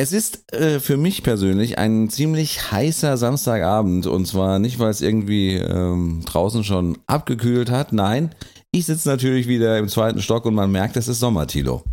Es ist äh, für mich persönlich ein ziemlich heißer Samstagabend und zwar nicht, weil es irgendwie ähm, draußen schon abgekühlt hat. Nein, ich sitze natürlich wieder im zweiten Stock und man merkt, es ist Sommer, Tilo.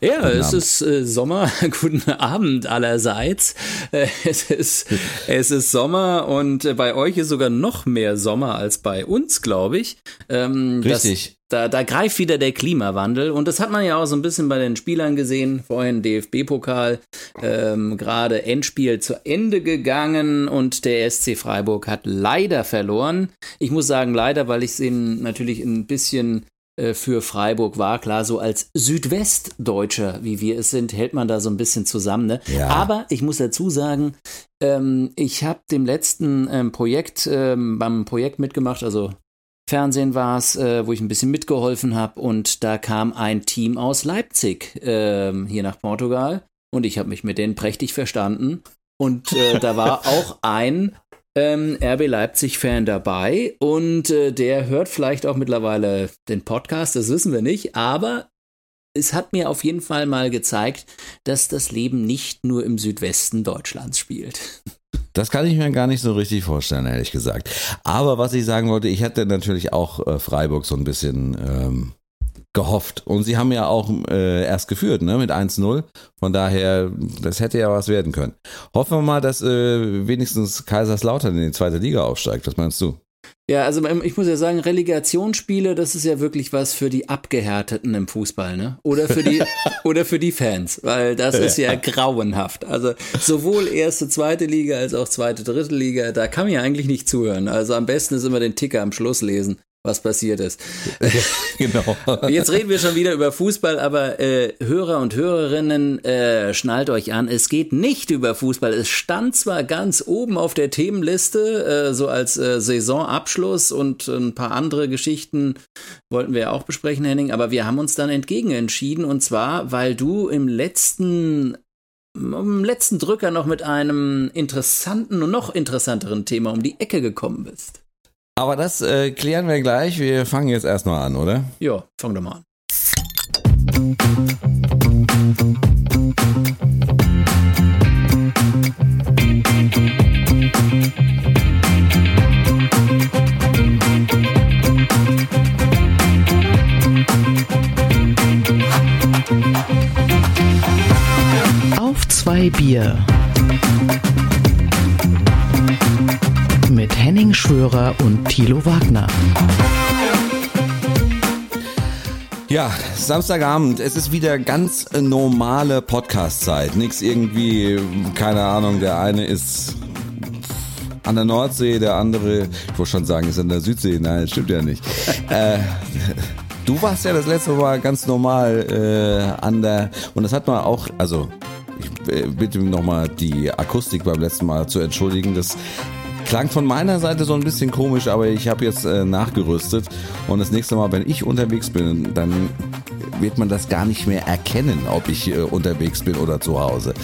Ja, Guten es Abend. ist äh, Sommer. Guten Abend allerseits. Äh, es, ist, es ist Sommer und äh, bei euch ist sogar noch mehr Sommer als bei uns, glaube ich. Ähm, Richtig. Da, da greift wieder der Klimawandel und das hat man ja auch so ein bisschen bei den Spielern gesehen. Vorhin DFB-Pokal, ähm, gerade Endspiel zu Ende gegangen und der SC Freiburg hat leider verloren. Ich muss sagen leider, weil ich es ihnen natürlich ein bisschen äh, für Freiburg war. Klar, so als Südwestdeutscher, wie wir es sind, hält man da so ein bisschen zusammen. Ne? Ja. Aber ich muss dazu sagen, ähm, ich habe dem letzten ähm, Projekt, ähm, beim Projekt mitgemacht, also Fernsehen war es, äh, wo ich ein bisschen mitgeholfen habe und da kam ein Team aus Leipzig äh, hier nach Portugal und ich habe mich mit denen prächtig verstanden und äh, da war auch ein ähm, RB Leipzig-Fan dabei und äh, der hört vielleicht auch mittlerweile den Podcast, das wissen wir nicht, aber es hat mir auf jeden Fall mal gezeigt, dass das Leben nicht nur im Südwesten Deutschlands spielt. Das kann ich mir gar nicht so richtig vorstellen, ehrlich gesagt. Aber was ich sagen wollte, ich hätte natürlich auch äh, Freiburg so ein bisschen ähm, gehofft. Und sie haben ja auch äh, erst geführt, ne, mit 1-0. Von daher, das hätte ja was werden können. Hoffen wir mal, dass äh, wenigstens Kaiserslautern in die zweite Liga aufsteigt. Was meinst du? Ja, also ich muss ja sagen, Relegationsspiele, das ist ja wirklich was für die Abgehärteten im Fußball, ne? Oder für die, oder für die Fans, weil das ist ja grauenhaft. Also sowohl erste, zweite Liga als auch zweite, dritte Liga, da kann man ja eigentlich nicht zuhören. Also am besten ist immer den Ticker am Schluss lesen was passiert ist. genau. Jetzt reden wir schon wieder über Fußball, aber äh, Hörer und Hörerinnen, äh, schnallt euch an, es geht nicht über Fußball. Es stand zwar ganz oben auf der Themenliste, äh, so als äh, Saisonabschluss und ein paar andere Geschichten wollten wir ja auch besprechen, Henning, aber wir haben uns dann entgegen entschieden und zwar, weil du im letzten im letzten Drücker noch mit einem interessanten und noch interessanteren Thema um die Ecke gekommen bist. Aber das äh, klären wir gleich. Wir fangen jetzt erstmal an, oder? Ja, fang doch mal an. Auf zwei Bier. Mit Henning Schwörer und Thilo Wagner. Ja, Samstagabend, es ist wieder ganz normale Podcast-Zeit. Nichts irgendwie, keine Ahnung, der eine ist an der Nordsee, der andere, ich wollte schon sagen, ist an der Südsee. Nein, das stimmt ja nicht. äh, du warst ja das letzte Mal ganz normal äh, an der, und das hat man auch, also ich äh, bitte nochmal die Akustik beim letzten Mal zu entschuldigen. Das Klang von meiner Seite so ein bisschen komisch, aber ich habe jetzt äh, nachgerüstet und das nächste Mal, wenn ich unterwegs bin, dann wird man das gar nicht mehr erkennen, ob ich äh, unterwegs bin oder zu Hause.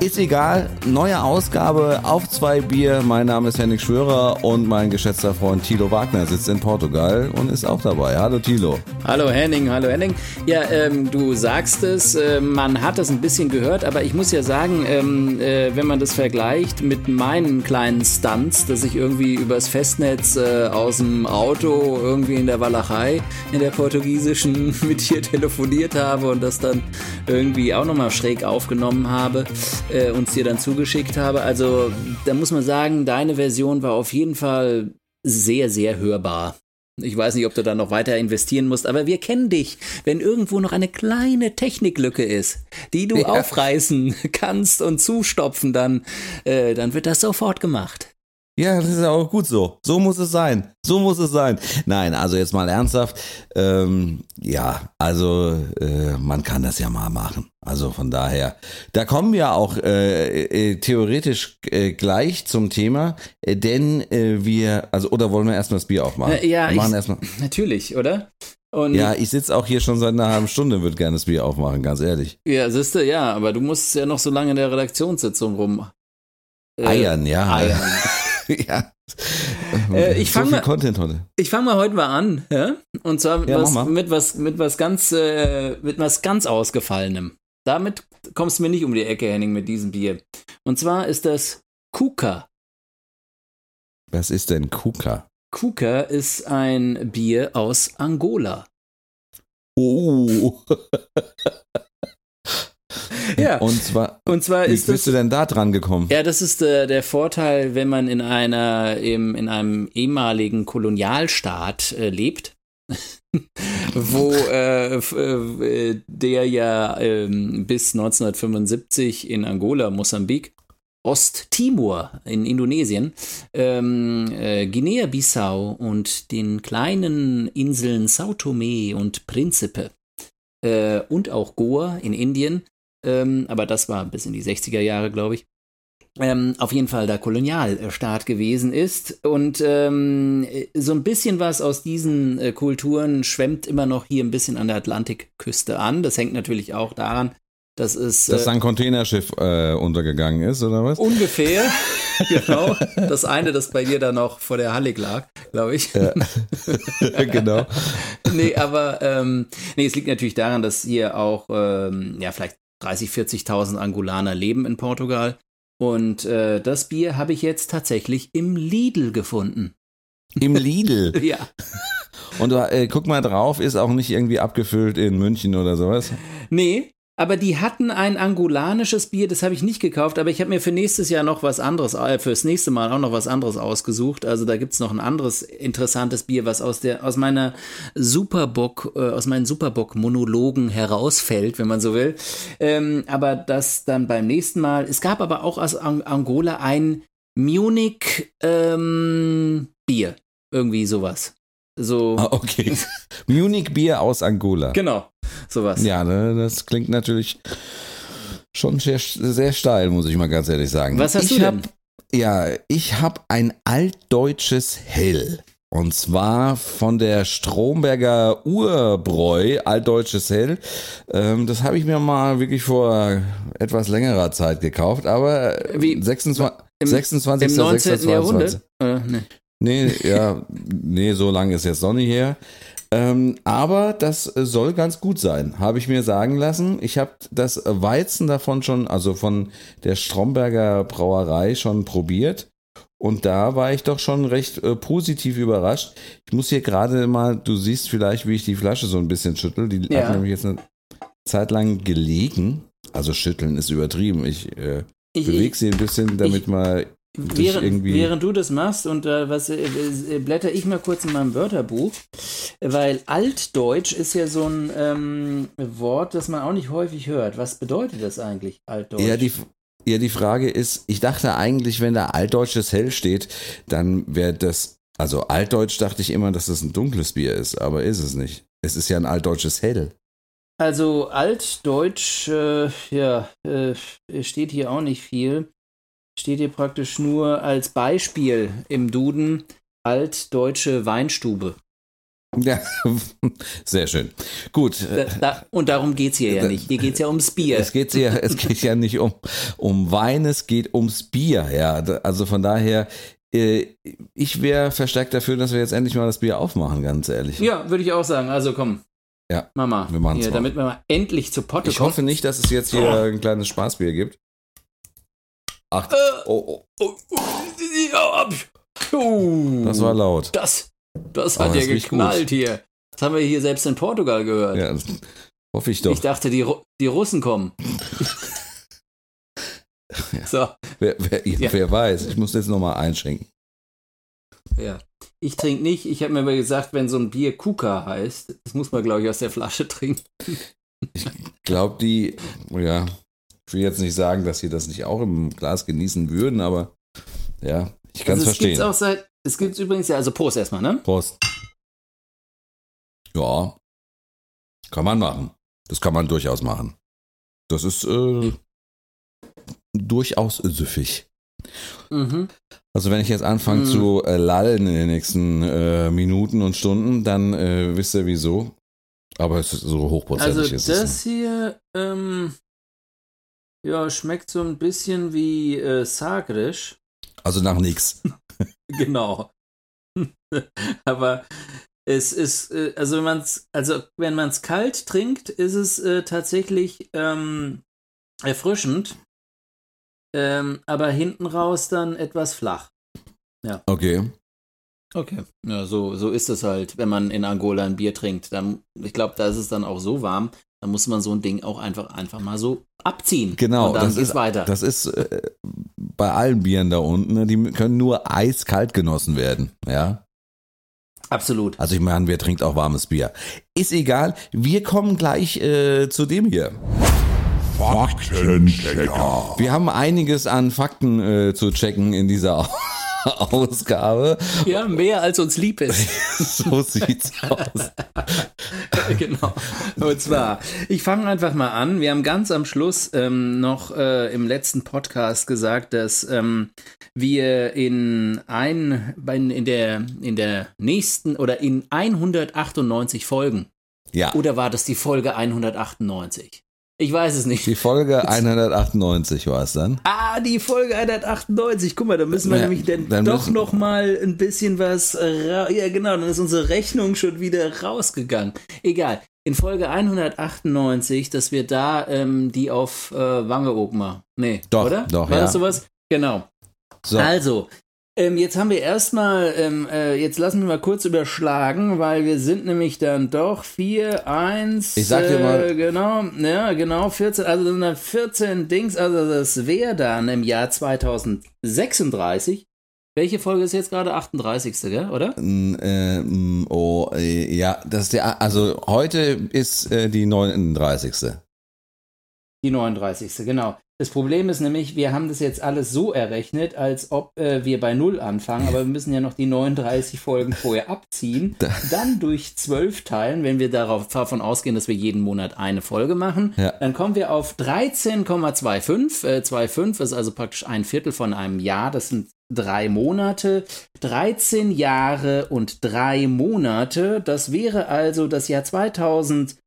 Ist egal, neue Ausgabe auf zwei Bier. Mein Name ist Henning Schwörer und mein geschätzter Freund Thilo Wagner sitzt in Portugal und ist auch dabei. Hallo Thilo. Hallo Henning, hallo Henning. Ja, ähm, du sagst es, äh, man hat es ein bisschen gehört, aber ich muss ja sagen, ähm, äh, wenn man das vergleicht mit meinen kleinen Stunts, dass ich irgendwie übers Festnetz äh, aus dem Auto irgendwie in der Walachei, in der portugiesischen, mit dir telefoniert habe und das dann irgendwie auch nochmal schräg aufgenommen habe, äh, uns dir dann zugeschickt habe. Also da muss man sagen, deine Version war auf jeden Fall sehr, sehr hörbar. Ich weiß nicht, ob du da noch weiter investieren musst, aber wir kennen dich. Wenn irgendwo noch eine kleine Techniklücke ist, die du ja. aufreißen kannst und zustopfen, dann, äh, dann wird das sofort gemacht. Ja, das ist ja auch gut so. So muss es sein. So muss es sein. Nein, also jetzt mal ernsthaft. Ähm, ja, also äh, man kann das ja mal machen. Also von daher, da kommen wir auch äh, äh, theoretisch äh, gleich zum Thema, äh, denn äh, wir, also oder wollen wir erstmal das Bier aufmachen? Ja, wir machen ich, erstmal. natürlich, oder? Und ja, ich sitze auch hier schon seit einer halben Stunde, würde gerne das Bier aufmachen, ganz ehrlich. Ja, siehste, ja, aber du musst ja noch so lange in der Redaktionssitzung rum. Eiern, ja. Eiern. ja. Äh, ich fange so mal, Ich fange mal heute mal an, ja? Und zwar mit, ja, was, mit was mit was ganz äh, mit was ganz ausgefallenem. Damit kommst du mir nicht um die Ecke, Henning, mit diesem Bier. Und zwar ist das Kuka. Was ist denn Kuka? Kuka ist ein Bier aus Angola. Oh. Ja. Und zwar, Und zwar wie ist bist du das. denn da dran gekommen? Ja, das ist äh, der Vorteil, wenn man in einer im, in einem ehemaligen Kolonialstaat äh, lebt, wo äh, f- äh, der ja ähm, bis 1975 in Angola, Mosambik, Osttimor in Indonesien, ähm, äh, Guinea-Bissau und den kleinen Inseln Sao Tome und Principe äh, und auch Goa in Indien, ähm, aber das war bis in die 60er Jahre, glaube ich, ähm, auf jeden Fall der Kolonialstaat gewesen ist. Und ähm, so ein bisschen was aus diesen äh, Kulturen schwemmt immer noch hier ein bisschen an der Atlantikküste an. Das hängt natürlich auch daran, dass es Dass äh, ein Containerschiff äh, untergegangen ist, oder was? ungefähr, genau, das eine, das bei dir da noch vor der Halle lag, glaube ich. genau. nee, aber ähm, nee, es liegt natürlich daran, dass hier auch ähm, ja vielleicht 30, 40.000 Angolaner leben in Portugal. Und äh, das Bier habe ich jetzt tatsächlich im Lidl gefunden. Im Lidl. Ja. Und äh, guck mal drauf, ist auch nicht irgendwie abgefüllt in München oder sowas. Nee, aber die hatten ein angolanisches Bier, das habe ich nicht gekauft, aber ich habe mir für nächstes Jahr noch was anderes, äh, fürs nächste Mal auch noch was anderes ausgesucht. Also da gibt es noch ein anderes interessantes Bier, was aus der, aus meiner Superbock, äh, aus meinen Superbock-Monologen herausfällt, wenn man so will. Ähm, aber das dann beim nächsten Mal. Es gab aber auch aus Ang Angola ein Munich ähm, Bier. Irgendwie sowas. So. Ah, okay. Munich Bier aus Angola. Genau. Sowas. Ja, ne, das klingt natürlich schon sehr, sehr steil, muss ich mal ganz ehrlich sagen. Was hast ich du hab, denn? Ja, ich habe ein altdeutsches Hell. Und zwar von der Stromberger Urbräu, altdeutsches Hell. Ähm, das habe ich mir mal wirklich vor etwas längerer Zeit gekauft, aber Wie? 26. Im- 26. Im 19. 26. Jahrhundert? Äh, nee. Nee, ja, nee, so lange ist jetzt noch nicht her. Ähm, aber das äh, soll ganz gut sein, habe ich mir sagen lassen. Ich habe das Weizen davon schon, also von der Stromberger Brauerei schon probiert. Und da war ich doch schon recht äh, positiv überrascht. Ich muss hier gerade mal, du siehst vielleicht, wie ich die Flasche so ein bisschen schüttel. Die Ja. hat nämlich jetzt eine Zeit lang gelegen. Also schütteln ist übertrieben. Ich äh, Ich, bewege ich, sie ein bisschen, damit mal dich während, während du das machst und äh, was äh, äh, blätter ich mal kurz in meinem Wörterbuch, weil Altdeutsch ist ja so ein ähm, Wort, das man auch nicht häufig hört. Was bedeutet das eigentlich, Altdeutsch? Ja, die, ja, die Frage ist, ich dachte eigentlich, wenn da altdeutsches Hell steht, dann wäre das, also altdeutsch dachte ich immer, dass das ein dunkles Bier ist, aber ist es nicht. Es ist ja ein altdeutsches Hell. Also Altdeutsch, äh, ja, äh, steht hier auch nicht viel. Steht hier praktisch nur als Beispiel im Duden Altdeutsche Weinstube. Ja, sehr schön. Gut. Da, da, und darum geht es hier ja nicht. Hier geht es ja ums Bier. Es geht ja, es geht ja nicht um, um Wein, es geht ums Bier, ja. Also von daher, äh, ich wäre verstärkt dafür, dass wir jetzt endlich mal das Bier aufmachen, ganz ehrlich. Ja, würde ich auch sagen. Also komm. Ja, Mama. wir machen's hier, mal. damit wir mal endlich zu Potte Ich kommen. hoffe nicht, dass es jetzt hier ein kleines Spaßbier gibt. Ach, Äh, oh, oh, ja, oh, das war laut. Das, das hat ja geknallt hier. Das haben wir hier selbst in Portugal gehört. Ja, das hoffe ich doch. Ich dachte, die, Ru die Russen kommen. So, Wer, wer, Ja. wer weiß, ich muss jetzt nochmal einschenken. ja. Ich trinke nicht. Ich habe mir aber gesagt, wenn so ein Bier Kuka heißt, das muss man, glaube ich, aus der Flasche trinken. Glaub die, ja, ich will jetzt nicht sagen, dass sie das nicht auch im Glas genießen würden, aber ja, ich kann es also es gibt's verstehen. auch seit, es gibt übrigens ja, also Prost erstmal, ne? Prost. Ja, kann man machen. Das kann man durchaus machen. Das ist äh, durchaus süffig. Mhm. Also wenn ich jetzt anfange Mm. zu äh, lallen in den nächsten äh, Minuten und Stunden, dann äh, wisst ihr wieso. Aber es ist so hochprozentig Also ist es. das hier, ähm, ja, schmeckt so ein bisschen wie äh, Sagres. nicht. Also nach nichts. Genau. Aber es ist, äh, also wenn man es, also wenn man es kalt trinkt, ist es äh, tatsächlich ähm, erfrischend, ähm, aber hinten raus dann etwas flach. Okay. Okay. Ja, so, so ist es halt, wenn man in Angola ein Bier trinkt. Dann, ich glaube, da ist es dann auch so warm, dann muss man so ein Ding auch einfach, einfach mal so abziehen. Genau, Und dann das geht's ist, weiter. das ist äh, bei allen Bieren da unten, ne, die können nur eiskalt genossen werden, ja. Absolut. Also ich meine, wer trinkt auch warmes Bier? Ist egal, wir kommen gleich äh, zu dem hier. Faktenchecker. Wir haben einiges an Fakten äh, zu checken in dieser Ausgabe. Ja, mehr als uns lieb ist. So sieht's aus. genau. Und zwar, ich fange einfach mal an. Wir haben ganz am Schluss ähm, noch äh, im letzten Podcast gesagt, dass ähm, wir in ein, in der, in der nächsten oder in 198 Folgen, Ja, oder war das die Folge 198? Ich weiß es nicht. die Folge 198 war es dann. Ah, die Folge 198. Guck mal, da müssen wir Ja, nämlich dann, dann doch noch mal ein bisschen was. Ja, genau, dann ist unsere Rechnung schon wieder rausgegangen. Egal. In Folge 198, dass wir da ähm, die auf äh, Wangeoog machen. Nee, Doch, oder? doch, War ja. das sowas? Genau. So, Also, ähm, jetzt haben wir erstmal, ähm, äh, jetzt lassen wir mal kurz überschlagen, weil wir sind nämlich dann doch 4, 1, Ich sag dir mal- äh, genau, ja, genau, 14, also sind dann 14 Dings, also das wäre dann im Jahr 2036. Welche Folge ist jetzt gerade? 38. Gell, oder? Mm, äh, mm, oh, äh, ja, das ist der, also heute ist äh, die 39. Die 39. Genau. Das Problem ist nämlich, wir haben das jetzt alles so errechnet, als ob äh, wir bei Null anfangen, aber wir müssen ja noch die 39 Folgen vorher abziehen, dann durch 12 teilen, wenn wir darauf, davon ausgehen, dass wir jeden Monat eine Folge machen. Ja. Dann kommen wir auf 13,25. Äh, 25 ist also praktisch ein Viertel von einem Jahr. Das sind drei Monate. 13 Jahre und drei Monate. Das wäre also das Jahr 2035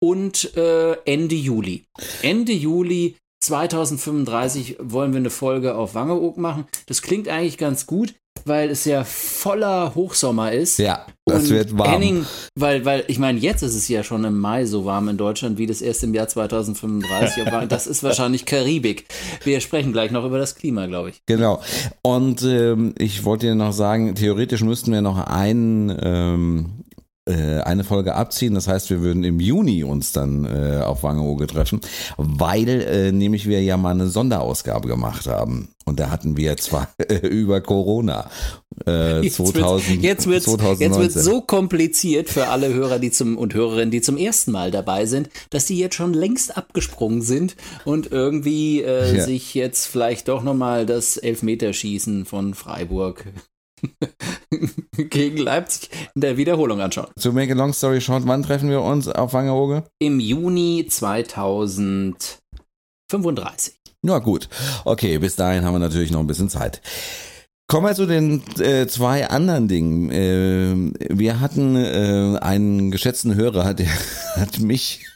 und äh, Ende Juli. Ende Juli 2035 wollen wir eine Folge auf Wangeoog machen. Das klingt eigentlich ganz gut, weil es ja voller Hochsommer ist. Ja, das Und wird warm. Henning, weil, weil ich meine, jetzt ist es ja schon im Mai so warm in Deutschland, wie das erst im Jahr 2035 war. Das ist wahrscheinlich Karibik. Wir sprechen gleich noch über das Klima, glaube ich. Genau. Und ähm, ich wollte dir noch sagen, theoretisch müssten wir noch einen, ähm, äh, eine Folge abziehen. Das heißt, wir würden im Juni uns dann äh, auf Wangeoge treffen, weil äh, nämlich wir ja mal eine Sonderausgabe gemacht haben. Und da hatten wir zwar äh, über Corona äh, Jetzt wird's- 2000, jetzt wird's, 2019. jetzt wird's so kompliziert für alle Hörer, die zum und Hörerinnen, die zum ersten Mal dabei sind, dass die jetzt schon längst abgesprungen sind und irgendwie äh, Ja. sich jetzt vielleicht doch noch mal das Elfmeterschießen von Freiburg gegen Leipzig in der Wiederholung anschauen. To make a long story short, wann treffen wir uns auf Wangeoge? Im Juni 2035. Ja, gut. Okay, bis dahin haben wir natürlich noch ein bisschen Zeit. Kommen wir zu den äh, zwei anderen Dingen. Äh, wir hatten äh, einen geschätzten Hörer, der hat mich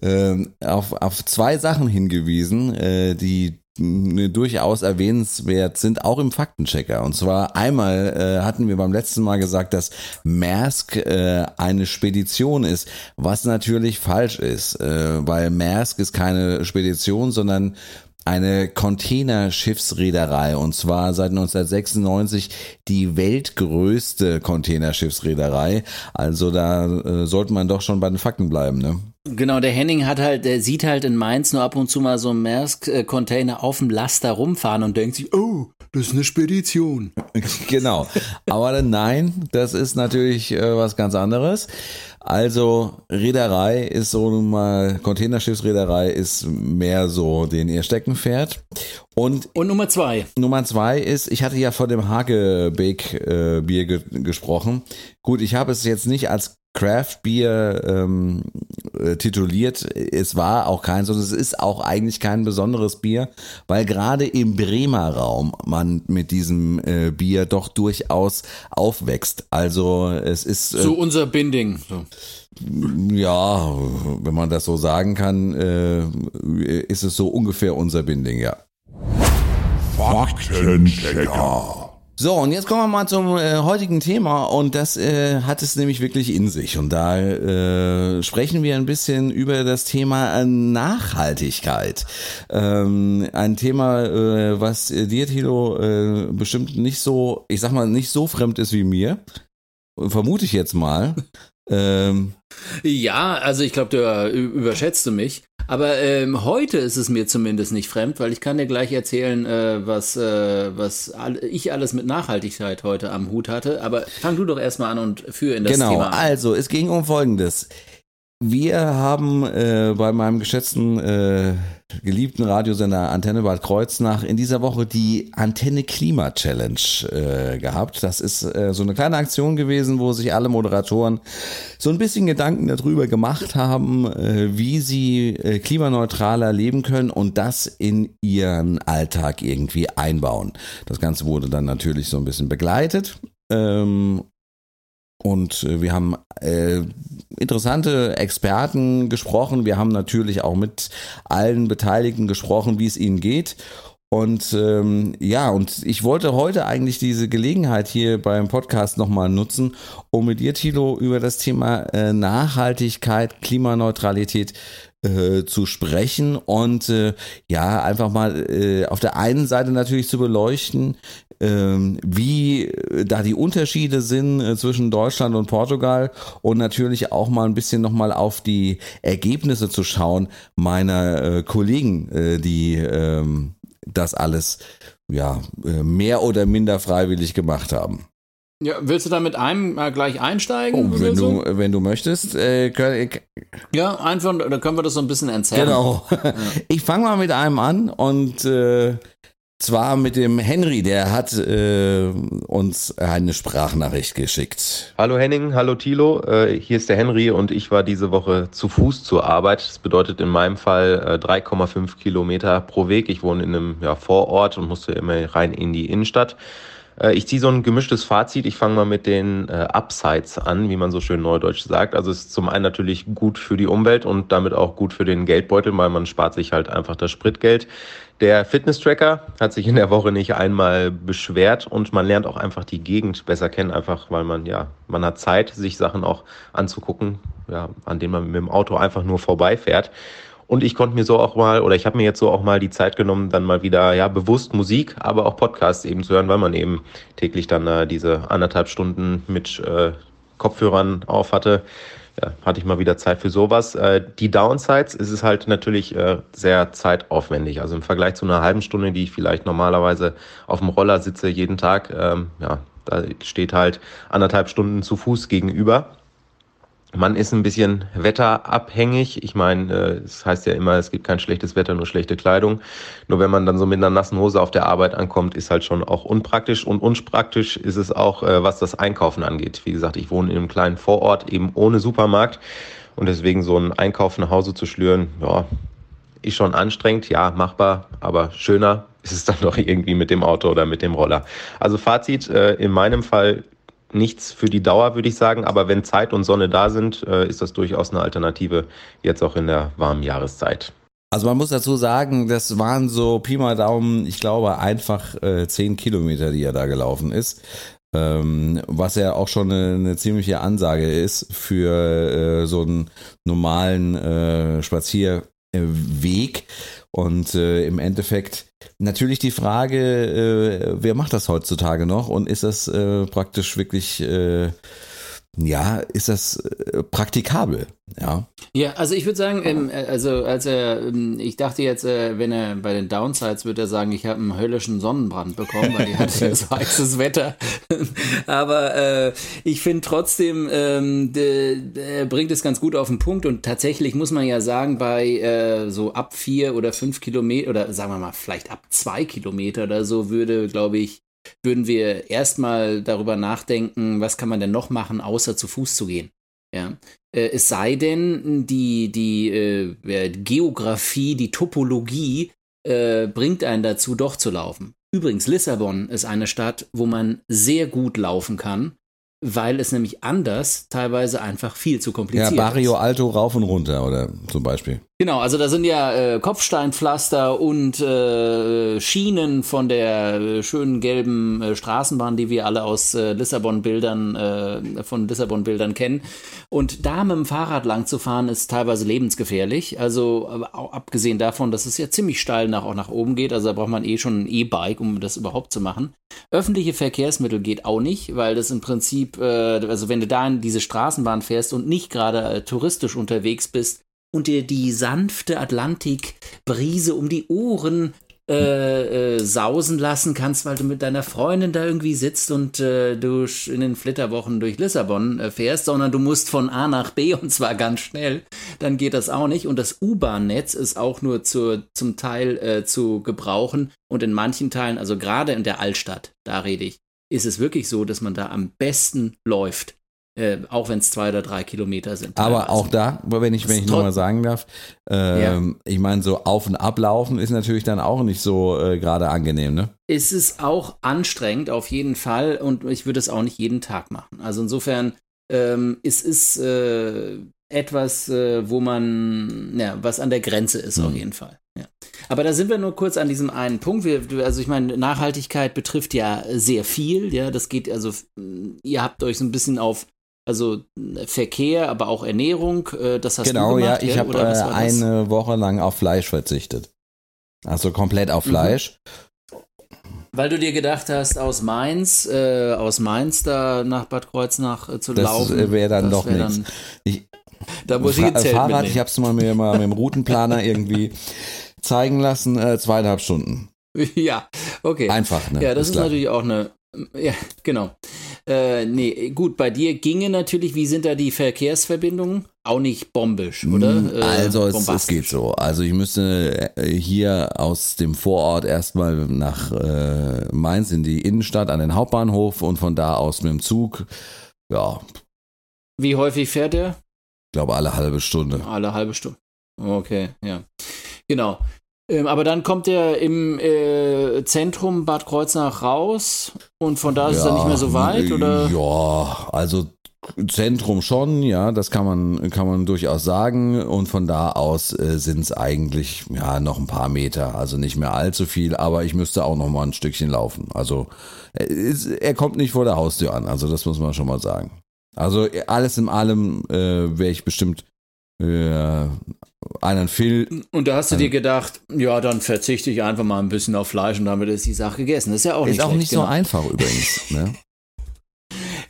äh, auf, auf zwei Sachen hingewiesen, äh, die durchaus erwähnenswert sind, auch im Faktenchecker. Und zwar einmal äh, hatten wir beim letzten Mal gesagt, dass Maersk äh, eine Spedition ist, was natürlich falsch ist, äh, weil Maersk ist keine Spedition, sondern eine Containerschiffsreederei und zwar seit 1996 die weltgrößte Containerschiffsreederei. Also da äh, sollte man doch schon bei den Fakten bleiben, ne? Genau, der Henning hat halt, der sieht halt in Mainz nur ab und zu mal so einen Maersk-Container auf dem Laster rumfahren und denkt sich, oh, das ist eine Spedition. genau. Aber nein, das ist natürlich äh, was ganz anderes. Also Reederei ist so nun mal, Containerschiffsreederei ist mehr so den ihr Steckenpferd. Und Und Nummer zwei. Nummer zwei ist, ich hatte ja vor dem Hagebeek äh, ge gesprochen. Gut, ich habe es jetzt nicht als Craft Bier ähm, äh, tituliert. Es war auch kein, sondern es ist auch eigentlich kein besonderes Bier, weil gerade im Bremer Raum man mit diesem äh, Bier doch durchaus aufwächst. Also es ist äh, So unser Binding. So. ja, wenn man das so sagen kann, äh, ist es so ungefähr unser Binding, ja. Faktenchecker. So, und jetzt kommen wir mal zum äh, heutigen Thema und das äh, hat es nämlich wirklich in sich. Und da äh, sprechen wir ein bisschen über das Thema Nachhaltigkeit. Ähm, ein Thema, äh, was dir, Tilo, äh, bestimmt nicht so, ich sag mal, nicht so fremd ist wie mir. Vermute ich jetzt mal. ähm, ja, also ich glaube, du überschätzt du mich. Aber ähm, heute ist es mir zumindest nicht fremd, weil ich kann dir gleich erzählen, äh, was, äh, was all, ich alles mit Nachhaltigkeit heute am Hut hatte. Aber fang du doch erstmal an und führe in das genau, Thema. Genau, also es ging um Folgendes. Wir haben äh, bei meinem geschätzten, äh, geliebten Radiosender Antenne Bad Kreuznach in dieser Woche die Antenne Klima Challenge äh, gehabt. Das ist äh, so eine kleine Aktion gewesen, wo sich alle Moderatoren so ein bisschen Gedanken darüber gemacht haben, äh, wie sie äh, klimaneutraler leben können und das in ihren Alltag irgendwie einbauen. Das Ganze wurde dann natürlich so ein bisschen begleitet ähm, und äh, wir haben äh, interessante Experten gesprochen. Wir haben natürlich auch mit allen Beteiligten gesprochen, wie es ihnen geht. Und ähm, ja, und ich wollte heute eigentlich diese Gelegenheit hier beim Podcast nochmal nutzen, um mit dir, Tilo, über das Thema äh, Nachhaltigkeit, Klimaneutralität äh, zu sprechen und äh, ja, einfach mal äh, auf der einen Seite natürlich zu beleuchten, ähm, wie äh, da die Unterschiede sind äh, zwischen Deutschland und Portugal und natürlich auch mal ein bisschen nochmal auf die Ergebnisse zu schauen meiner äh, Kollegen, die ähm, das alles ja mehr oder minder freiwillig gemacht haben. Ja, willst du da mit einem mal gleich einsteigen? Oh, wenn, so? du, wenn du möchtest. Äh, können, ja, einfach, da können wir das so ein bisschen erzählen. Genau. Ja. Ich fange mal mit einem an und äh, zwar mit dem Henry, der hat äh, uns eine Sprachnachricht geschickt. Hallo Henning, hallo Thilo, äh, hier ist der Henry und ich war diese Woche zu Fuß zur Arbeit. Das bedeutet in meinem Fall äh, 3,5 Kilometer pro Weg. Ich wohne in einem ja, Vorort und musste immer rein in die Innenstadt. Äh, ich ziehe so ein gemischtes Fazit. Ich fange mal mit den äh, Upsides an, wie man so schön neudeutsch sagt. Also es ist zum einen natürlich gut für die Umwelt und damit auch gut für den Geldbeutel, weil man spart sich halt einfach das Spritgeld. Der Fitness-Tracker hat sich in der Woche nicht einmal beschwert und man lernt auch einfach die Gegend besser kennen, einfach weil man, ja, man hat Zeit, sich Sachen auch anzugucken, ja, an denen man mit dem Auto einfach nur vorbeifährt. Und ich konnte mir so auch mal, oder ich habe mir jetzt so auch mal die Zeit genommen, dann mal wieder ja bewusst Musik, aber auch Podcasts eben zu hören, weil man eben täglich dann äh, diese anderthalb Stunden mit äh, Kopfhörern auf hatte. Ja, hatte ich mal wieder Zeit für sowas. Äh, die Downsides ist es halt natürlich äh, sehr zeitaufwendig. Also im Vergleich zu einer halben Stunde, die ich vielleicht normalerweise auf dem Roller sitze jeden Tag, ähm, ja, da steht halt anderthalb Stunden zu Fuß gegenüber. Man ist ein bisschen wetterabhängig. Ich meine, äh, es heißt ja immer, es gibt kein schlechtes Wetter, nur schlechte Kleidung. Nur wenn man dann so mit einer nassen Hose auf der Arbeit ankommt, ist halt schon auch unpraktisch. Und unpraktisch ist es auch, äh, was das Einkaufen angeht. Wie gesagt, ich wohne in einem kleinen Vorort, eben ohne Supermarkt. Und deswegen so einen Einkauf nach Hause zu schlüren, ja, ist schon anstrengend, ja, machbar, aber schöner ist es dann doch irgendwie mit dem Auto oder mit dem Roller. Also Fazit, äh, in meinem Fall nichts für die Dauer, würde ich sagen. Aber wenn Zeit und Sonne da sind, äh, ist das durchaus eine Alternative, jetzt auch in der warmen Jahreszeit. Also man muss dazu sagen, das waren so Pi mal Daumen, ich glaube einfach äh, zehn Kilometer, die er da gelaufen ist. Ähm, was ja auch schon eine, ziemliche Ansage ist für äh, so einen normalen Spazierweg. Und äh, im Endeffekt natürlich die Frage, äh, wer macht das heutzutage noch? Und ist das äh, praktisch wirklich äh, ja, ist das äh, praktikabel, ja. Ja, also ich würde sagen, ähm, äh, also als er, ähm, ich dachte jetzt, äh, wenn er bei den Downsides würde er sagen, ich habe einen höllischen Sonnenbrand bekommen, weil die hatte so heißes Wetter. Aber äh, ich finde trotzdem, ähm, der bringt es ganz gut auf den Punkt und tatsächlich muss man ja sagen, bei äh, so ab vier oder fünf Kilometer oder sagen wir mal vielleicht ab zwei Kilometer oder so würde, glaube ich, würden wir erstmal darüber nachdenken, was kann man denn noch machen, außer zu Fuß zu gehen. Ja. Äh, es sei denn, die, die äh, Geografie, die Topologie äh, bringt einen dazu, doch zu laufen. Übrigens, Lissabon ist eine Stadt, wo man sehr gut laufen kann. weil es nämlich anders teilweise einfach viel zu kompliziert Ja, Barrio ist. Alto rauf und runter oder zum Beispiel. Genau, also da sind ja äh, Kopfsteinpflaster und äh, Schienen von der äh, schönen gelben äh, Straßenbahn, die wir alle aus äh, Lissabon-Bildern, äh, von Lissabon-Bildern kennen. Und da mit dem Fahrrad lang zu fahren, ist teilweise lebensgefährlich. Also abgesehen davon, dass es ja ziemlich steil nach, auch nach oben geht. Also da braucht man eh schon ein E-Bike, um das überhaupt zu machen. Öffentliche Verkehrsmittel geht auch nicht, weil das im Prinzip, äh, also wenn du da in diese Straßenbahn fährst und nicht gerade äh, touristisch unterwegs bist, und dir die sanfte Atlantikbrise um die Ohren äh, äh, sausen lassen kannst, weil du mit deiner Freundin da irgendwie sitzt und äh, du in den Flitterwochen durch Lissabon äh, fährst, sondern du musst von A nach B und zwar ganz schnell, dann geht das auch nicht. Und das U-Bahn-Netz ist auch nur zur, zum Teil äh, zu gebrauchen und in manchen Teilen, also gerade in der Altstadt, da rede ich, ist es wirklich so, dass man da am besten läuft. Äh, auch wenn es zwei oder drei Kilometer sind. Aber teilweise. auch da, wenn ich, wenn ich nochmal sagen darf, ähm, ich meine, so auf und ablaufen ist natürlich dann auch nicht so äh, gerade angenehm, ne? es ist auch anstrengend auf jeden Fall und ich würde es auch nicht jeden Tag machen. Also insofern, ähm, es ist äh, etwas, äh, wo man, ja, was an der Grenze ist auf Mhm. jeden Fall. Ja. Aber da sind wir nur kurz an diesem einen Punkt. Wir, also ich meine, Nachhaltigkeit betrifft ja sehr viel. Ja, das geht also, ihr habt euch so ein bisschen auf also Verkehr, aber auch Ernährung. äh, Das hast genau, du gemacht, ja, ich habe äh, das? eine Woche lang auf Fleisch verzichtet. Also komplett auf Mhm. Fleisch. Weil du dir gedacht hast, aus Mainz, äh, aus Mainz da nach Bad Kreuznach äh, zu Das laufen. äh, wäre dann das doch nichts. dann- Ich- Da muss ich ein Fra- Zelt Fahrrad, ich mitnehmen. habe es mal mir mal mit dem Routenplaner irgendwie zeigen lassen, äh, zweieinhalb Stunden. ja, okay. Einfach, ne? ja, das ist, klar. natürlich auch eine. Ja, genau. Äh, nee, gut, bei dir ginge natürlich, wie sind da die Verkehrsverbindungen? Auch nicht bombisch, oder? Mm, Äh, Also es, es geht so. Also ich müsste äh, hier aus dem Vorort erstmal nach äh, Mainz in die Innenstadt an den Hauptbahnhof und von da aus mit dem Zug. Ja, Wie häufig fährt er? ich glaube alle halbe Stunde. Alle halbe Stunde. Okay, ja. Genau. Ähm, aber dann kommt er im äh, Zentrum Bad Kreuznach raus und von da ist es dann nicht mehr so weit, oder? Ja, also Zentrum schon, ja, das kann man, kann man durchaus sagen. Und von da aus äh, sind es eigentlich ja noch ein paar Meter, also nicht mehr allzu viel, aber ich müsste auch noch mal ein Stückchen laufen. Also er, ist, er kommt nicht vor der Haustür an, also das muss man schon mal sagen. Also alles in allem äh, wäre ich bestimmt äh, einen Phil. Und da hast du dir gedacht, ja, dann verzichte ich einfach mal ein bisschen auf Fleisch und damit ist die Sache gegessen. Das ist ja auch Ist nicht auch schlecht, nicht genau. so einfach übrigens. Ne?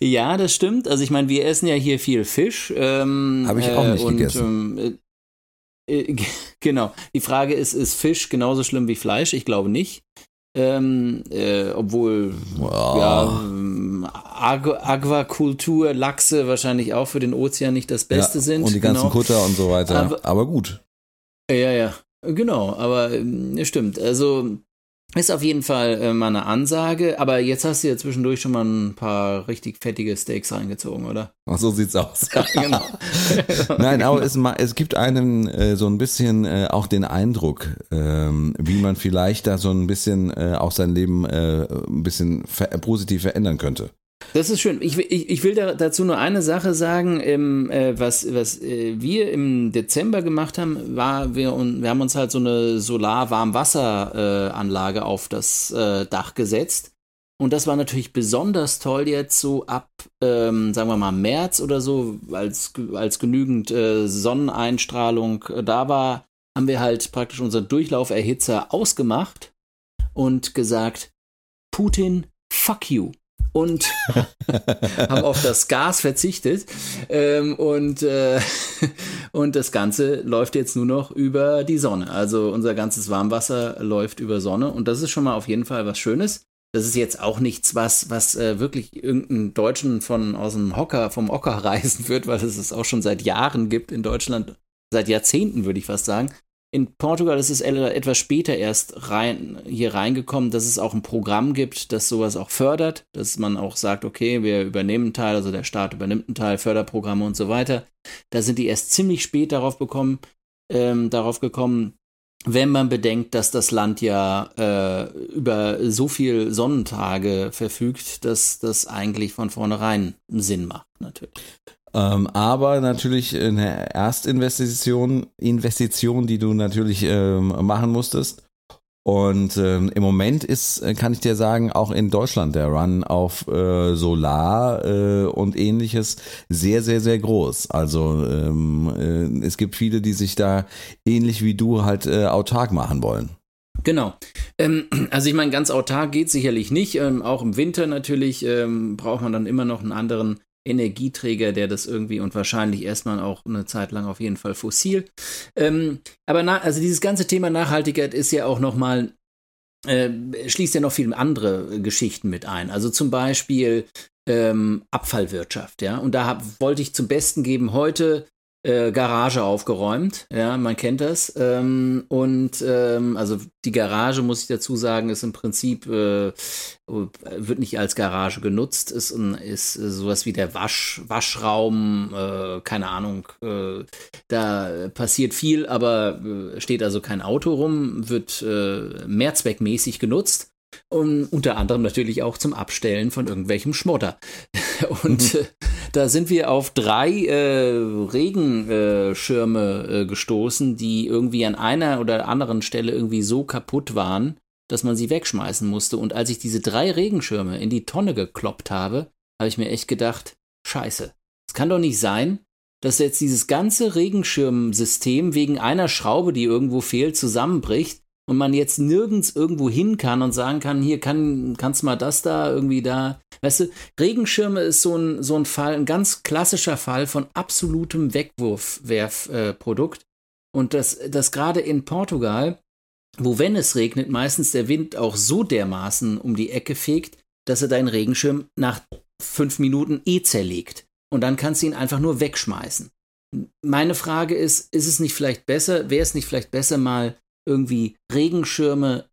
Ja, das stimmt. Also ich meine, wir essen ja hier viel Fisch. Ähm, Hab ich auch nicht und, gegessen. Ähm, äh, äh, genau. Die Frage ist, ist Fisch genauso schlimm wie Fleisch? Ich glaube nicht. Ähm, äh, obwohl, ja, Ja, ähm, Aquakultur, Lachse wahrscheinlich auch für den Ozean nicht das Beste ja, sind. Und die ganzen genau. Kutter und so weiter. Aber- aber gut. Ja, ja, genau, aber ähm, stimmt. Also ist auf jeden Fall äh, mal eine Ansage, aber jetzt hast du ja zwischendurch schon mal ein paar richtig fettige Steaks reingezogen, oder? Ach, so sieht's aus. genau. Nein, aber es, es gibt einem äh, so ein bisschen äh, auch den Eindruck, ähm, wie man vielleicht da so ein bisschen äh, auch sein Leben äh, ein bisschen ver positiv verändern könnte. Das ist schön. Ich, will- ich, ich will da, dazu nur eine Sache sagen, ähm, äh, was, was äh, wir im Dezember gemacht haben, war, wir, und wir haben uns halt so eine Solar-Warmwasseranlage äh, auf das äh, Dach gesetzt. Und das war natürlich besonders toll jetzt so ab, ähm, sagen wir mal, März oder so, als, als genügend äh, Sonneneinstrahlung äh, da war, haben wir halt praktisch unseren Durchlauferhitzer ausgemacht und gesagt, Putin, fuck you. Und haben auf das Gas verzichtet. Ähm, und, äh, und das Ganze läuft jetzt nur noch über die Sonne. Also unser ganzes Warmwasser läuft über Sonne. Und das ist schon mal auf jeden Fall was Schönes. Das ist jetzt auch nichts, was, was äh, wirklich irgendeinen Deutschen von aus dem Hocker, vom Hocker reißen wird, weil es es auch schon seit Jahren gibt in Deutschland, seit Jahrzehnten, würde ich fast sagen. In Portugal ist es etwas später erst rein, hier reingekommen, dass es auch ein Programm gibt, das sowas auch fördert, dass man auch sagt, okay, wir übernehmen einen Teil, also der Staat übernimmt einen Teil, Förderprogramme und so weiter. Da sind die erst ziemlich spät darauf bekommen, ähm, darauf gekommen, wenn man bedenkt, dass das Land ja äh, über so viel Sonnentage verfügt, dass das eigentlich von vornherein Sinn macht, natürlich. Ähm, aber natürlich eine Erstinvestition, Investition, die du natürlich ähm, machen musstest. Und ähm, im Moment ist, äh, kann ich dir sagen, auch in Deutschland der Run auf äh, Solar äh, und ähnliches sehr, sehr, sehr groß. Also ähm, äh, es gibt viele, die sich da ähnlich wie du halt äh, autark machen wollen. Genau. Ähm, also ich meine, ganz autark geht sicherlich nicht. Ähm, auch im Winter natürlich ähm, braucht man dann immer noch einen anderen Energieträger, der das irgendwie und wahrscheinlich erstmal auch eine Zeit lang auf jeden Fall fossil. Ähm, aber na, also dieses ganze Thema Nachhaltigkeit ist ja auch nochmal, äh, schließt ja noch viele andere Geschichten mit ein. Also zum Beispiel ähm, Abfallwirtschaft, ja. Und da hab, wollte ich zum Besten geben, heute äh, Garage aufgeräumt. Ja, man kennt das. Ähm, und ähm, also die Garage, muss ich dazu sagen, ist im Prinzip, äh, wird nicht als Garage genutzt, ist, ist sowas wie der Wasch, Waschraum, äh, keine Ahnung. Äh, da passiert viel, aber äh, steht also kein Auto rum, wird äh, mehrzweckmäßig genutzt. Und unter anderem natürlich auch zum Abstellen von irgendwelchem Schmotter. Und mhm. da sind wir auf drei äh, Regenschirme äh, gestoßen, die irgendwie an einer oder anderen Stelle irgendwie so kaputt waren, dass man sie wegschmeißen musste. Und als ich diese drei Regenschirme in die Tonne gekloppt habe, habe ich mir echt gedacht, scheiße, es kann doch nicht sein, dass jetzt dieses ganze Regenschirmsystem wegen einer Schraube, die irgendwo fehlt, zusammenbricht und man jetzt nirgends irgendwo hin kann und sagen kann, hier kann, kannst mal das da, irgendwie da. Weißt du, Regenschirme ist so ein, so ein Fall, ein ganz klassischer Fall von absolutem Wegwurfwerfprodukt. Äh, und das, das gerade in Portugal, wo wenn es regnet, meistens der Wind auch so dermaßen um die Ecke fegt, dass er deinen Regenschirm nach fünf Minuten eh zerlegt. Und dann kannst du ihn einfach nur wegschmeißen. Meine Frage ist, ist es nicht vielleicht besser, wäre es nicht vielleicht besser mal irgendwie Regenschirme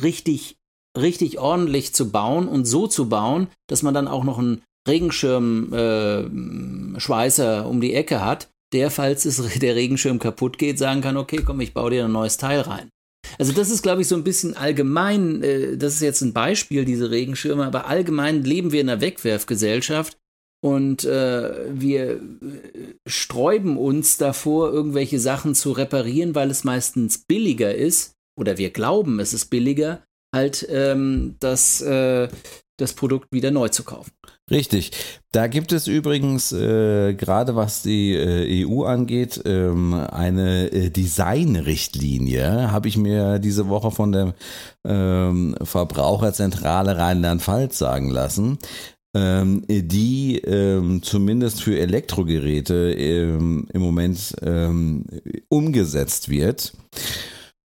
richtig, richtig ordentlich zu bauen und so zu bauen, dass man dann auch noch einen Regenschirmschweißer äh, um die Ecke hat, der, falls es, der Regenschirm kaputt geht, sagen kann, okay, komm, ich baue dir ein neues Teil rein. Also das ist, glaube ich, so ein bisschen allgemein, äh, das ist jetzt ein Beispiel, diese Regenschirme, aber allgemein leben wir in einer Wegwerfgesellschaft und äh, wir äh, sträuben uns davor, irgendwelche Sachen zu reparieren, weil es meistens billiger ist, oder wir glauben, es ist billiger, halt ähm, das, äh, das Produkt wieder neu zu kaufen. Richtig. Da gibt es übrigens, äh, gerade was die äh, EU angeht, ähm, eine äh, Designrichtlinie, habe ich mir diese Woche von der ähm, Verbraucherzentrale Rheinland-Pfalz sagen lassen ähm, die ähm, zumindest für Elektrogeräte ähm, im Moment ähm, umgesetzt wird.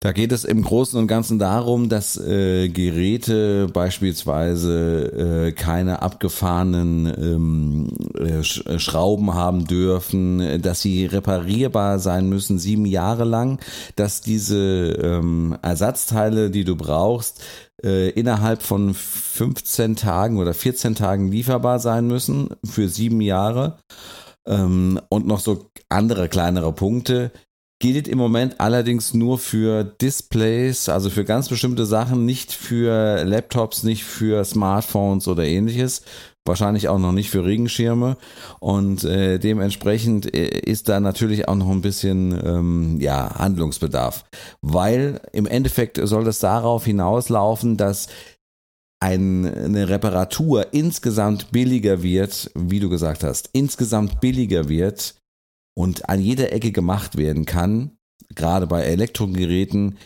Da geht es im Großen und Ganzen darum, dass äh, Geräte beispielsweise äh, keine abgefahrenen ähm, äh, Schrauben haben dürfen, dass sie reparierbar sein müssen sieben Jahre lang, dass diese ähm, Ersatzteile, die du brauchst, äh, innerhalb von 15 Tagen oder 14 Tagen lieferbar sein müssen für sieben Jahre. Ähm, und noch so andere kleinere Punkte. Gilt im Moment allerdings nur für Displays, also für ganz bestimmte Sachen, nicht für Laptops, nicht für Smartphones oder ähnliches wahrscheinlich auch noch nicht für Regenschirme. Und äh, dementsprechend äh, ist da natürlich auch noch ein bisschen ähm, ja Handlungsbedarf, weil im Endeffekt soll es darauf hinauslaufen, dass ein, eine Reparatur insgesamt billiger wird, wie du gesagt hast, insgesamt billiger wird und an jeder Ecke gemacht werden kann, gerade bei Elektrogeräten,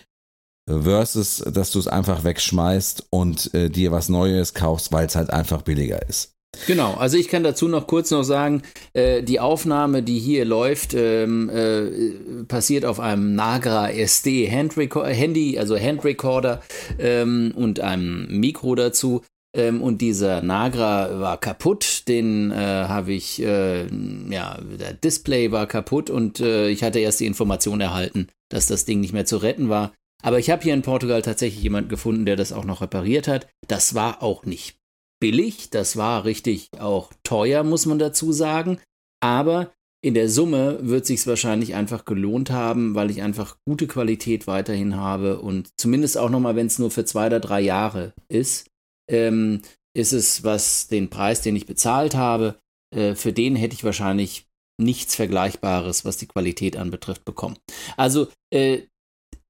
versus, dass du es einfach wegschmeißt und äh, dir was Neues kaufst, weil es halt einfach billiger ist. Genau, also ich kann dazu noch kurz noch sagen, äh, die Aufnahme, die hier läuft, ähm, äh, passiert auf einem Nagra SD Handy, also Handrecorder ähm, und einem Mikro dazu. Ähm, und dieser Nagra war kaputt, den äh, habe ich, äh, ja, der Display war kaputt und äh, ich hatte erst die Information erhalten, dass das Ding nicht mehr zu retten war. Aber ich habe hier in Portugal tatsächlich jemanden gefunden, der das auch noch repariert hat. Das war auch nicht billig, das war richtig auch teuer, muss man dazu sagen. Aber in der Summe wird sich wahrscheinlich einfach gelohnt haben, weil ich einfach gute Qualität weiterhin habe und zumindest auch nochmal, wenn es nur für zwei oder drei Jahre ist, ähm, ist es, was den Preis, den ich bezahlt habe, äh, für den hätte ich wahrscheinlich nichts Vergleichbares, was die Qualität anbetrifft, bekommen. Also äh,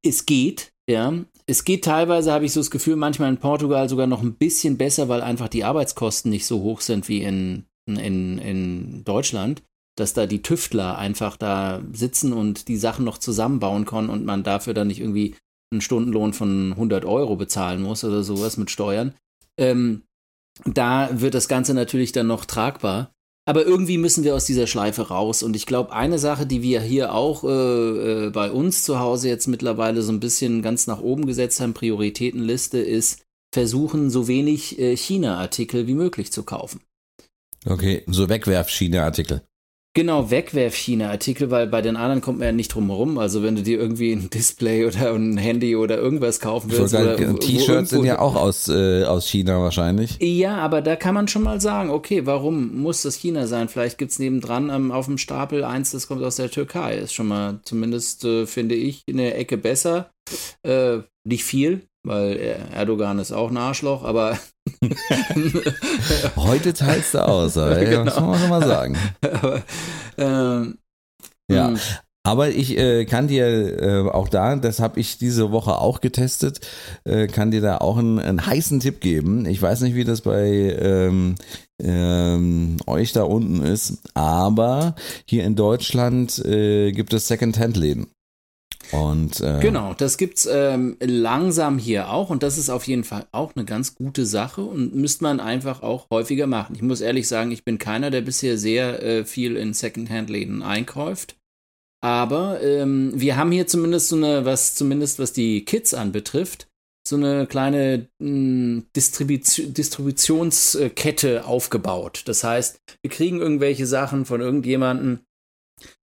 es geht, ja. Es geht teilweise, habe ich so das Gefühl, manchmal in Portugal sogar noch ein bisschen besser, weil einfach die Arbeitskosten nicht so hoch sind wie in, in, in Deutschland, dass da die Tüftler einfach da sitzen und die Sachen noch zusammenbauen können und man dafür dann nicht irgendwie einen Stundenlohn von 100 Euro bezahlen muss oder sowas mit Steuern. Ähm, da wird das Ganze natürlich dann noch tragbar. Aber irgendwie müssen wir aus dieser Schleife raus. Und ich glaube, eine Sache, die wir hier auch äh, äh, bei uns zu Hause jetzt mittlerweile so ein bisschen ganz nach oben gesetzt haben, Prioritätenliste, ist versuchen, so wenig äh, China-Artikel wie möglich zu kaufen. Okay, so Wegwerf-China-Artikel. Genau, Wegwerf-China-Artikel, weil bei den anderen kommt man ja nicht drum herum. Also wenn du dir irgendwie ein Display oder ein Handy oder irgendwas kaufen willst. T-Shirts sind ja auch aus, äh, aus China wahrscheinlich. Ja, aber da kann man schon mal sagen, okay, warum muss das China sein? Vielleicht gibt's nebendran ähm, auf dem Stapel eins, das kommt aus der Türkei. Ist schon mal zumindest, äh, finde ich, in der Ecke besser. Äh, nicht viel, weil Erdogan ist auch ein Arschloch, aber heute teilst du aus, ey, genau. das muss man schon mal sagen. aber, ähm, ja. Hm. Aber ich äh, kann dir äh, auch da, das habe ich diese Woche auch getestet, äh, kann dir da auch einen, einen, heißen Tipp geben. Ich weiß nicht, wie das bei ähm, ähm, euch da unten ist, aber hier in Deutschland äh, gibt es Second-Hand-Läden. Und, äh, genau, das gibt's ähm, langsam hier auch und das ist auf jeden Fall auch eine ganz gute Sache und müsste man einfach auch häufiger machen. Ich muss ehrlich sagen, ich bin keiner, der bisher sehr äh, viel in Secondhand-Läden einkauft. Aber ähm, wir haben hier zumindest so eine, was zumindest was die Kids anbetrifft, so eine kleine hm, Distribution, Distributionskette aufgebaut. Das heißt, wir kriegen irgendwelche Sachen von irgendjemandem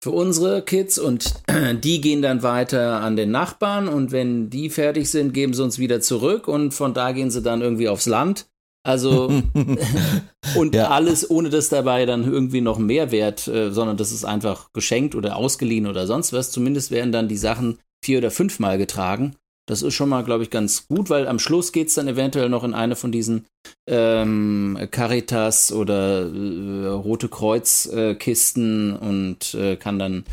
für unsere Kids und die gehen dann weiter an den Nachbarn und wenn die fertig sind, geben sie uns wieder zurück und von da gehen sie dann irgendwie aufs Land. Also und ja. alles ohne dass dabei dann irgendwie noch Mehrwert, äh, sondern das ist einfach geschenkt oder ausgeliehen oder sonst was. Zumindest werden dann die Sachen vier oder fünfmal getragen das ist schon mal, glaube ich, ganz gut, weil am Schluss geht es dann eventuell noch in eine von diesen ähm, Caritas oder äh, Rote Kreuz-Kisten äh, und äh, kann dann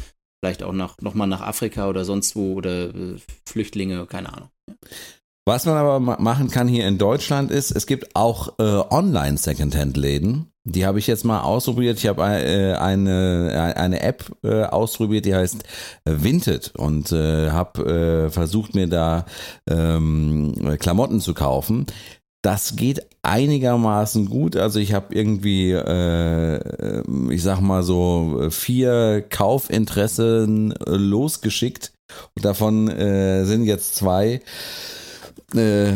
vielleicht auch noch, noch mal nach Afrika oder sonst wo oder äh, Flüchtlinge, keine Ahnung. Was man aber machen kann hier in Deutschland ist, es gibt auch äh, online Secondhand-Läden. Die habe ich jetzt mal ausprobiert. Ich habe äh, eine, eine App äh, ausprobiert, die heißt Vinted und äh, habe versucht mir da ähm, Klamotten zu kaufen. Das geht einigermaßen gut. Also ich habe irgendwie, äh, ich sag mal so, vier Kaufinteressen losgeschickt und davon äh, sind jetzt zwei äh,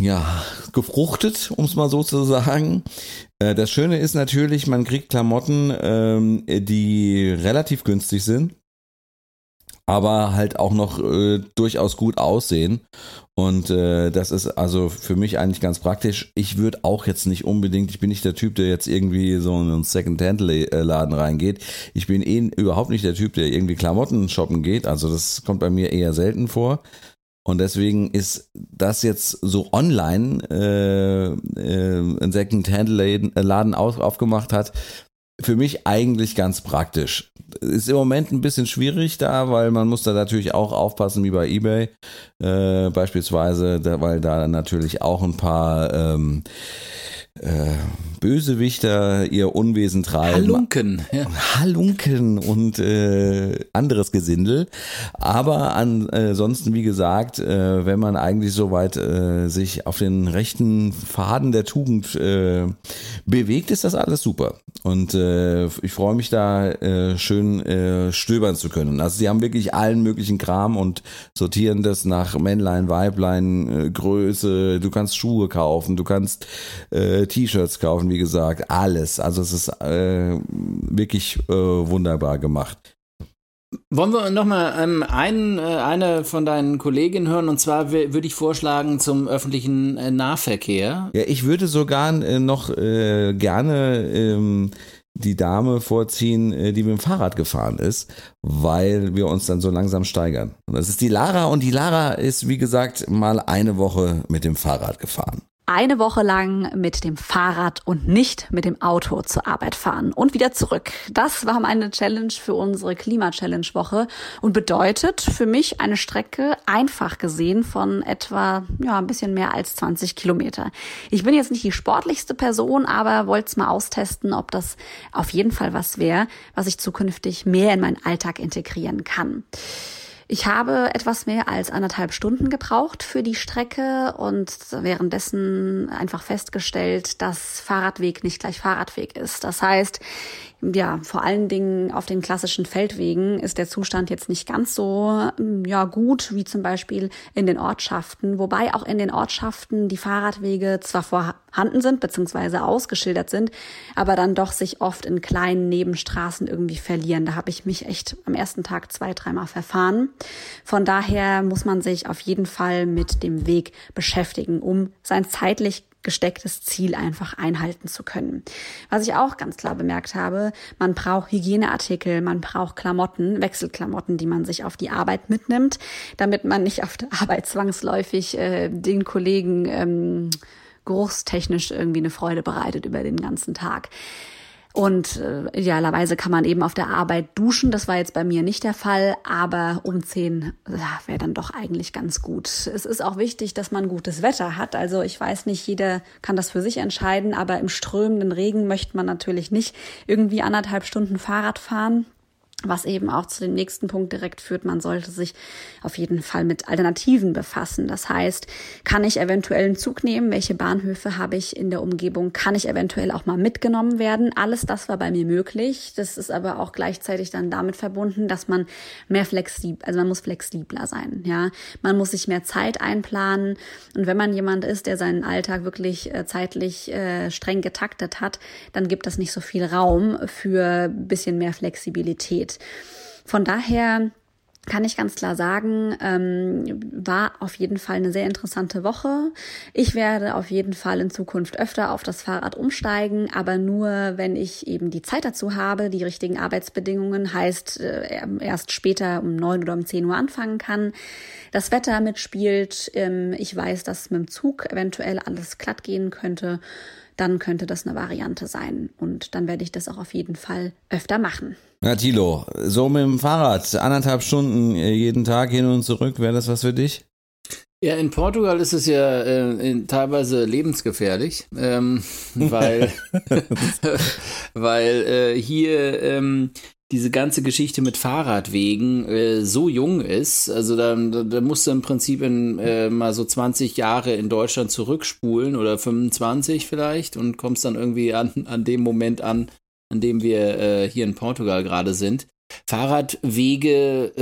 ja, gefruchtet, um es mal so zu sagen. Äh, das Schöne ist natürlich, man kriegt Klamotten, ähm, die relativ günstig sind, aber halt auch noch äh, durchaus gut aussehen. Und äh, das ist also für mich eigentlich ganz praktisch. Ich würde auch jetzt nicht unbedingt, ich bin nicht der Typ, der jetzt irgendwie so in einen Second-Hand-Laden reingeht. Ich bin eh überhaupt nicht der Typ, der irgendwie Klamotten shoppen geht. Also das kommt bei mir eher selten vor. Und deswegen ist das jetzt so online äh, äh, ein Second-Hand-Laden auf, aufgemacht hat, für mich eigentlich ganz praktisch. Ist im Moment ein bisschen schwierig da, weil man muss da natürlich auch aufpassen wie bei eBay äh, beispielsweise, da, weil da natürlich auch ein paar ähm, äh, Bösewichter ihr Unwesen treiben. Halunken. Ja. Halunken und äh, anderes Gesindel. Aber ansonsten, wie gesagt, äh, wenn man eigentlich soweit äh, sich auf den rechten Faden der Tugend äh, bewegt, ist das alles super. Und äh, ich freue mich da äh, schön äh, stöbern zu können. Also sie haben wirklich allen möglichen Kram und sortieren das nach Männlein, Weiblein, äh, Größe. Du kannst Schuhe kaufen, du kannst äh, T-Shirts kaufen, wie gesagt, alles. Also es ist äh, wirklich äh, wunderbar gemacht. Wollen wir nochmal ähm, einen, äh, eine von deinen Kolleginnen hören? Und zwar würde ich vorschlagen zum öffentlichen äh, Nahverkehr. Ja, ich würde sogar äh, noch äh, gerne ähm, die Dame vorziehen, äh, die mit dem Fahrrad gefahren ist, weil wir uns dann so langsam steigern. Und das ist die Lara und die Lara ist, wie gesagt, mal eine Woche mit dem Fahrrad gefahren eine Woche lang mit dem Fahrrad und nicht mit dem Auto zur Arbeit fahren und wieder zurück. Das war meine Challenge für unsere Klima-Challenge-Woche und bedeutet für mich eine Strecke einfach gesehen von etwa ja ein bisschen mehr als 20 Kilometer. Ich bin jetzt nicht die sportlichste Person, aber wollte es mal austesten, ob das auf jeden Fall was wäre, was ich zukünftig mehr in meinen Alltag integrieren kann. Ich habe etwas mehr als anderthalb Stunden gebraucht für die Strecke und währenddessen einfach festgestellt, dass Fahrradweg nicht gleich Fahrradweg ist. Das heißt, ja, vor allen Dingen auf den klassischen Feldwegen ist der Zustand jetzt nicht ganz so mm, ja, gut wie zum Beispiel in den Ortschaften, wobei auch in den Ortschaften die Fahrradwege zwar vorhanden sind beziehungsweise ausgeschildert sind, aber dann doch sich oft in kleinen Nebenstraßen irgendwie verlieren. Da habe ich mich echt am ersten Tag zwei, dreimal verfahren. Von daher muss man sich auf jeden Fall mit dem Weg beschäftigen, um sein zeitlich gestecktes Ziel einfach einhalten zu können. Was ich auch ganz klar bemerkt habe, man braucht Hygieneartikel, man braucht Klamotten, Wechselklamotten, die man sich auf die Arbeit mitnimmt, damit man nicht auf der Arbeit zwangsläufig äh, den Kollegen ähm, geruchstechnisch irgendwie eine Freude bereitet über den ganzen Tag. Und äh, idealerweise kann man eben auf der Arbeit duschen. Das war jetzt bei mir nicht der Fall, aber umziehen ja, wäre dann doch eigentlich ganz gut. Es ist auch wichtig, dass man gutes Wetter hat. Also ich weiß nicht, jeder kann das für sich entscheiden, aber im strömenden Regen möchte man natürlich nicht irgendwie anderthalb Stunden Fahrrad fahren was eben auch zu dem nächsten Punkt direkt führt, man sollte sich auf jeden Fall mit Alternativen befassen. Das heißt, kann ich eventuell einen Zug nehmen? Welche Bahnhöfe habe ich in der Umgebung? Kann ich eventuell auch mal mitgenommen werden? Alles das war bei mir möglich. Das ist aber auch gleichzeitig dann damit verbunden, dass man mehr flexibel, also man muss flexibler sein, ja. Man muss sich mehr Zeit einplanen. Und wenn man jemand ist, der seinen Alltag wirklich äh, zeitlich äh, streng getaktet hat, dann gibt es nicht so viel Raum für bisschen mehr Flexibilität. Von daher kann ich ganz klar sagen, ähm, war auf jeden Fall eine sehr interessante Woche. Ich werde auf jeden Fall in Zukunft öfter auf das Fahrrad umsteigen, aber nur, wenn ich eben die Zeit dazu habe, die richtigen Arbeitsbedingungen, heißt äh, erst später um neun oder um zehn Uhr anfangen kann. Das Wetter mitspielt, ähm, ich weiß, dass mit dem Zug eventuell alles glatt gehen könnte dann könnte das eine Variante sein. Und dann werde ich das auch auf jeden Fall öfter machen. Ja, Tilo, so mit dem Fahrrad, anderthalb Stunden äh, jeden Tag hin und zurück, wäre das was für dich? Ja, in Portugal ist es ja äh, in, teilweise lebensgefährlich, ähm, weil, weil äh, hier ähm, diese ganze Geschichte mit Fahrradwegen äh, so jung ist. Also da, da musst du im Prinzip in, äh, mal so 20 Jahre in Deutschland zurückspulen oder 25 vielleicht und kommst dann irgendwie an, an dem Moment an, an dem wir äh, hier in Portugal gerade sind. Fahrradwege,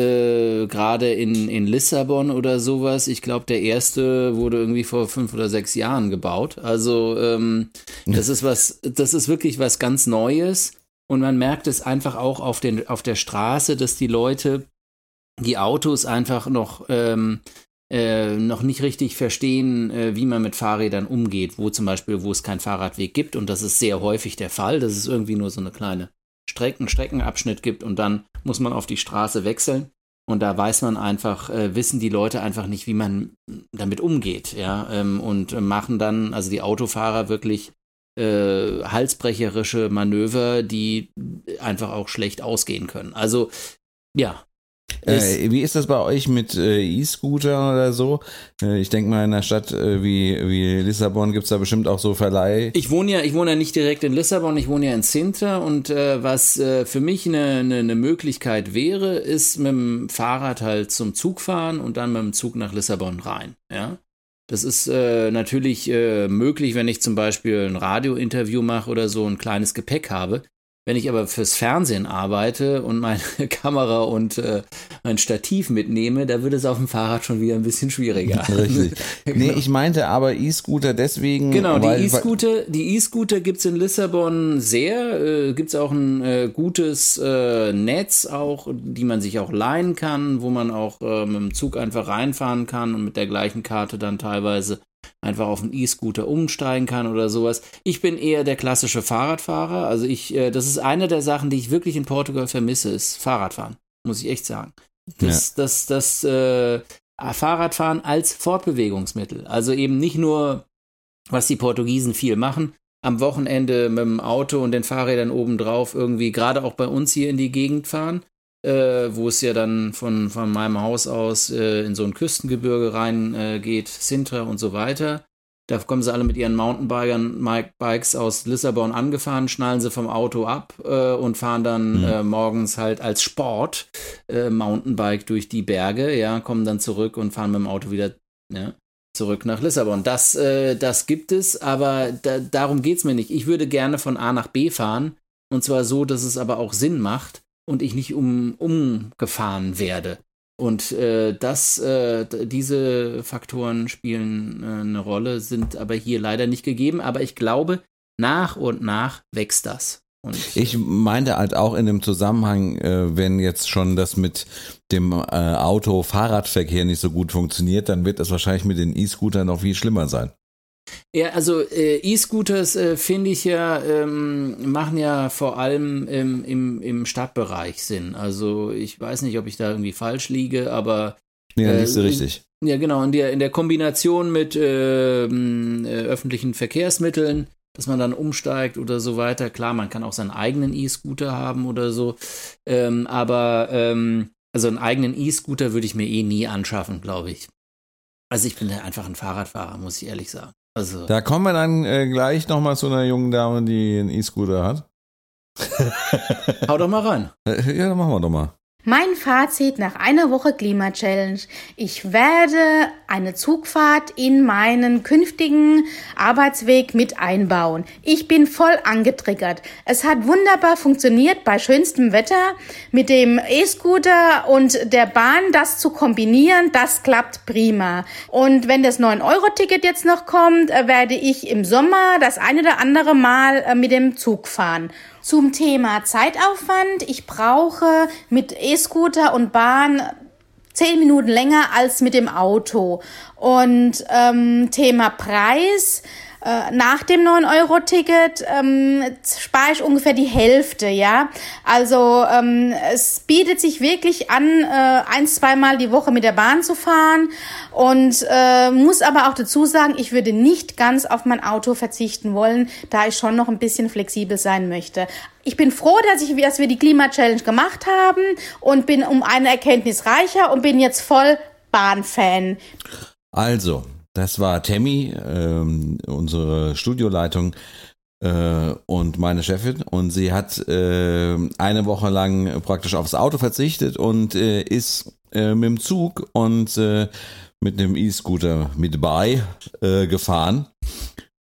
äh, gerade in, in Lissabon oder sowas, ich glaube, der erste wurde irgendwie vor fünf oder sechs Jahren gebaut. Also ähm, das ist was, das ist wirklich was ganz Neues. Und man merkt es einfach auch auf, den, auf der Straße, dass die Leute die Autos einfach noch ähm, äh, noch nicht richtig verstehen, äh, wie man mit Fahrrädern umgeht, wo zum Beispiel, wo es keinen Fahrradweg gibt, und das ist sehr häufig der Fall, dass es irgendwie nur so eine kleine Strecken, Streckenabschnitt gibt. Und dann muss man auf die Straße wechseln. Und da weiß man einfach, äh, wissen die Leute einfach nicht, wie man damit umgeht, ja, ähm, und machen dann, also die Autofahrer wirklich äh, halsbrecherische Manöver, die einfach auch schlecht ausgehen können. Also ja, äh, wie ist das bei euch mit äh, E-Scooter oder so? Äh, ich denke mal, in einer Stadt äh, wie, wie Lissabon gibt es da bestimmt auch so Verleih. Ich wohne ja, ich wohne ja nicht direkt in Lissabon, ich wohne ja in Sintra und äh, was äh, für mich eine, eine, eine, Möglichkeit wäre, ist mit dem Fahrrad halt zum Zug fahren und dann mit dem Zug nach Lissabon rein. Ja? Das ist natürlich möglich, wenn ich zum Beispiel ein Radiointerview mache oder so ein kleines Gepäck habe. Wenn ich aber fürs Fernsehen arbeite und meine Kamera und äh, mein Stativ mitnehme, da wird es auf dem Fahrrad schon wieder ein bisschen schwieriger. Richtig. genau. Nee, ich meinte aber E-Scooter deswegen. Genau, die E-Scooter, die E-Scooter gibt's in Lissabon sehr. Äh, gibt's auch ein äh, gutes äh, Netz auch, die man sich auch leihen kann, wo man auch äh, mit dem Zug einfach reinfahren kann und mit der gleichen Karte dann teilweise einfach auf einen E-Scooter umsteigen kann oder sowas. Ich bin eher der klassische Fahrradfahrer. Also ich, äh, das ist eine der Sachen, die ich wirklich in Portugal vermisse, ist Fahrradfahren. Muss ich echt sagen. Das, ja. das, das, äh, Fahrradfahren als Fortbewegungsmittel. Also eben nicht nur, was die Portugiesen viel machen, am Wochenende mit dem Auto und den Fahrrädern obendrauf irgendwie gerade auch bei uns hier in die Gegend fahren, äh, wo es ja dann von, von meinem Haus aus äh, in so ein Küstengebirge reingeht, äh, Sintra und so weiter. Da kommen sie alle mit ihren Mountainbikes aus Lissabon angefahren, schnallen sie vom Auto ab äh, und fahren dann mhm. äh, morgens halt als Sport äh, Mountainbike durch die Berge, ja, kommen dann zurück und fahren mit dem Auto wieder ja, zurück nach Lissabon. Das, äh, das gibt es, aber da, darum geht es mir nicht. Ich würde gerne von A nach B fahren und zwar so, dass es aber auch Sinn macht und ich nicht um, umgefahren werde. Und äh, das, äh, diese Faktoren spielen äh, eine Rolle, sind aber hier leider nicht gegeben. Aber ich glaube, nach und nach wächst das. Und, ich meinte halt auch in dem Zusammenhang, äh, wenn jetzt schon das mit dem äh, Auto-Fahrradverkehr nicht so gut funktioniert, dann wird das wahrscheinlich mit den E-Scootern noch viel schlimmer sein. Ja, also äh, E-Scooters äh, finde ich ja, ähm, machen ja vor allem im, im, im Stadtbereich Sinn. Also ich weiß nicht, ob ich da irgendwie falsch liege, aber. Ja, äh, nicht so richtig. Ja, genau. In der, in der Kombination mit ähm, äh, öffentlichen Verkehrsmitteln, dass man dann umsteigt oder so weiter. Klar, man kann auch seinen eigenen E-Scooter haben oder so. Ähm, aber ähm, also einen eigenen E-Scooter würde ich mir eh nie anschaffen, glaube ich. Also ich bin einfach ein Fahrradfahrer, muss ich ehrlich sagen. Also. Da kommen wir dann äh, gleich nochmal zu einer jungen Dame, die einen E-Scooter hat. Hau doch mal rein. Äh, ja, dann machen wir doch mal. Mein Fazit nach einer Woche Klima-Challenge. Ich werde eine Zugfahrt in meinen künftigen Arbeitsweg mit einbauen. Ich bin voll angetriggert. Es hat wunderbar funktioniert bei schönstem Wetter mit dem E-Scooter und der Bahn. Das zu kombinieren, das klappt prima. Und wenn das 9-Euro-Ticket jetzt noch kommt, äh, werde ich im Sommer das eine oder andere Mal äh, mit dem Zug fahren. Zum Thema Zeitaufwand. Ich brauche mit E-Scooter und Bahn zehn Minuten länger als mit dem Auto. Und ähm, Thema Preis. Äh, nach dem 9-Euro-Ticket ähm, spare ich ungefähr die Hälfte, ja. Also ähm, es bietet sich wirklich an, äh, ein, zweimal die Woche mit der Bahn zu fahren und äh, muss aber auch dazu sagen, ich würde nicht ganz auf mein Auto verzichten wollen, da ich schon noch ein bisschen flexibel sein möchte. Ich bin froh, dass, ich, dass wir die Klima-Challenge gemacht haben und bin um eine Erkenntnis reicher und bin jetzt voll Bahnfan. Also, das war Tammy, ähm, unsere Studioleitung äh, und meine Chefin. Und sie hat äh, eine Woche lang praktisch aufs Auto verzichtet und äh, ist äh, mit dem Zug und äh, mit einem E-Scooter mit bei äh, gefahren.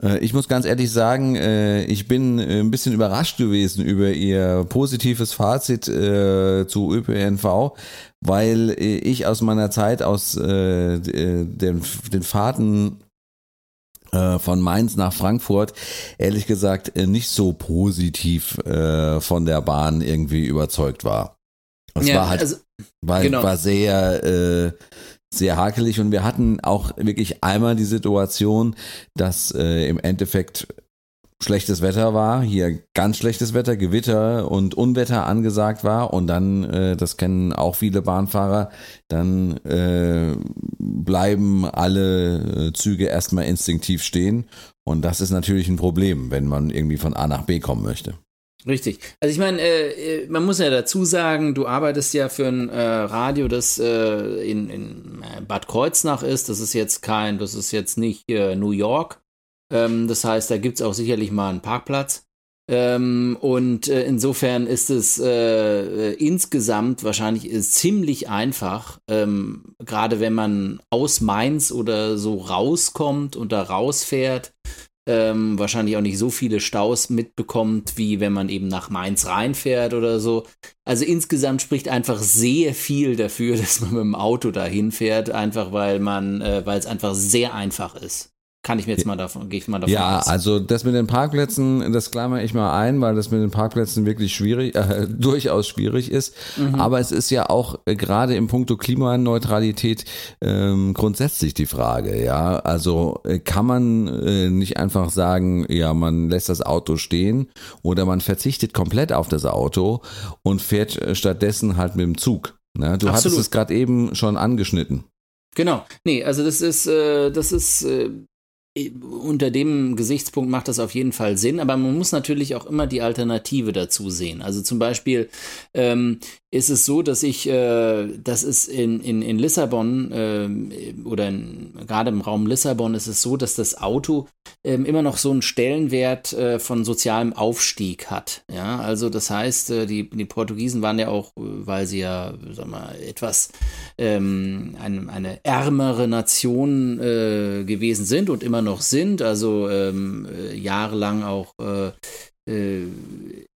Äh, ich muss ganz ehrlich sagen, äh, ich bin äh, ein bisschen überrascht gewesen über ihr positives Fazit zu ÖPNV, weil ich aus meiner Zeit aus den, den Fahrten von Mainz nach Frankfurt ehrlich gesagt nicht so positiv von der Bahn irgendwie überzeugt war. Es ja, war halt, also, war, genau. war sehr sehr hakelig. Und wir hatten auch wirklich einmal die Situation, dass äh, im Endeffekt schlechtes Wetter war, hier ganz schlechtes Wetter, Gewitter und Unwetter angesagt war. Und dann, äh, das kennen auch viele Bahnfahrer, dann äh, bleiben alle äh, Züge erstmal instinktiv stehen. Und das ist natürlich ein Problem, wenn man irgendwie von A nach B kommen möchte. Richtig. Also ich meine, äh, äh, man muss ja dazu sagen, du arbeitest ja für ein äh, Radio, das äh, in, in äh, Bad Kreuznach ist. Das ist jetzt kein, das ist jetzt nicht äh, New York. Ähm, das heißt, da gibt es auch sicherlich mal einen Parkplatz. Ähm, und insofern ist es insgesamt wahrscheinlich ziemlich einfach, ähm, gerade wenn man aus Mainz oder so rauskommt und da rausfährt ähm, wahrscheinlich auch nicht so viele Staus mitbekommt, wie wenn man eben nach Mainz reinfährt oder so. Also insgesamt spricht einfach sehr viel dafür, dass man mit dem Auto dahin fährt, einfach weil man, äh, weil es einfach sehr einfach ist. Kann ich mir jetzt mal davon, gehe ich mal davon ja, aus. Ja, also das mit den Parkplätzen, das klammer ich mal ein, weil das mit den Parkplätzen wirklich schwierig, äh, durchaus schwierig ist. Mhm. Aber es ist ja auch äh, gerade im Punkto Klimaneutralität ähm, grundsätzlich die Frage, ja. Also äh, kann man äh, nicht einfach sagen, ja, man lässt das Auto stehen oder man verzichtet komplett auf das Auto und fährt äh, stattdessen halt mit dem Zug. Ne? Du Absolut. hattest es gerade eben schon angeschnitten. Genau. Nee, also das ist, äh, das ist äh, unter dem Gesichtspunkt macht das auf jeden Fall Sinn, aber man muss natürlich auch immer die Alternative dazu sehen. Also zum Beispiel ähm, ist es so, dass ich, äh, das ist in, in, in Lissabon äh, oder gerade im Raum Lissabon ist es so, dass das Auto äh, immer noch so einen Stellenwert äh, von sozialem Aufstieg hat. Ja, also das heißt, äh, die, die Portugiesen waren ja auch, weil sie ja, sag mal, etwas ähm, eine, eine ärmere Nation äh, gewesen sind und immer noch sind, also ähm, jahrelang auch äh,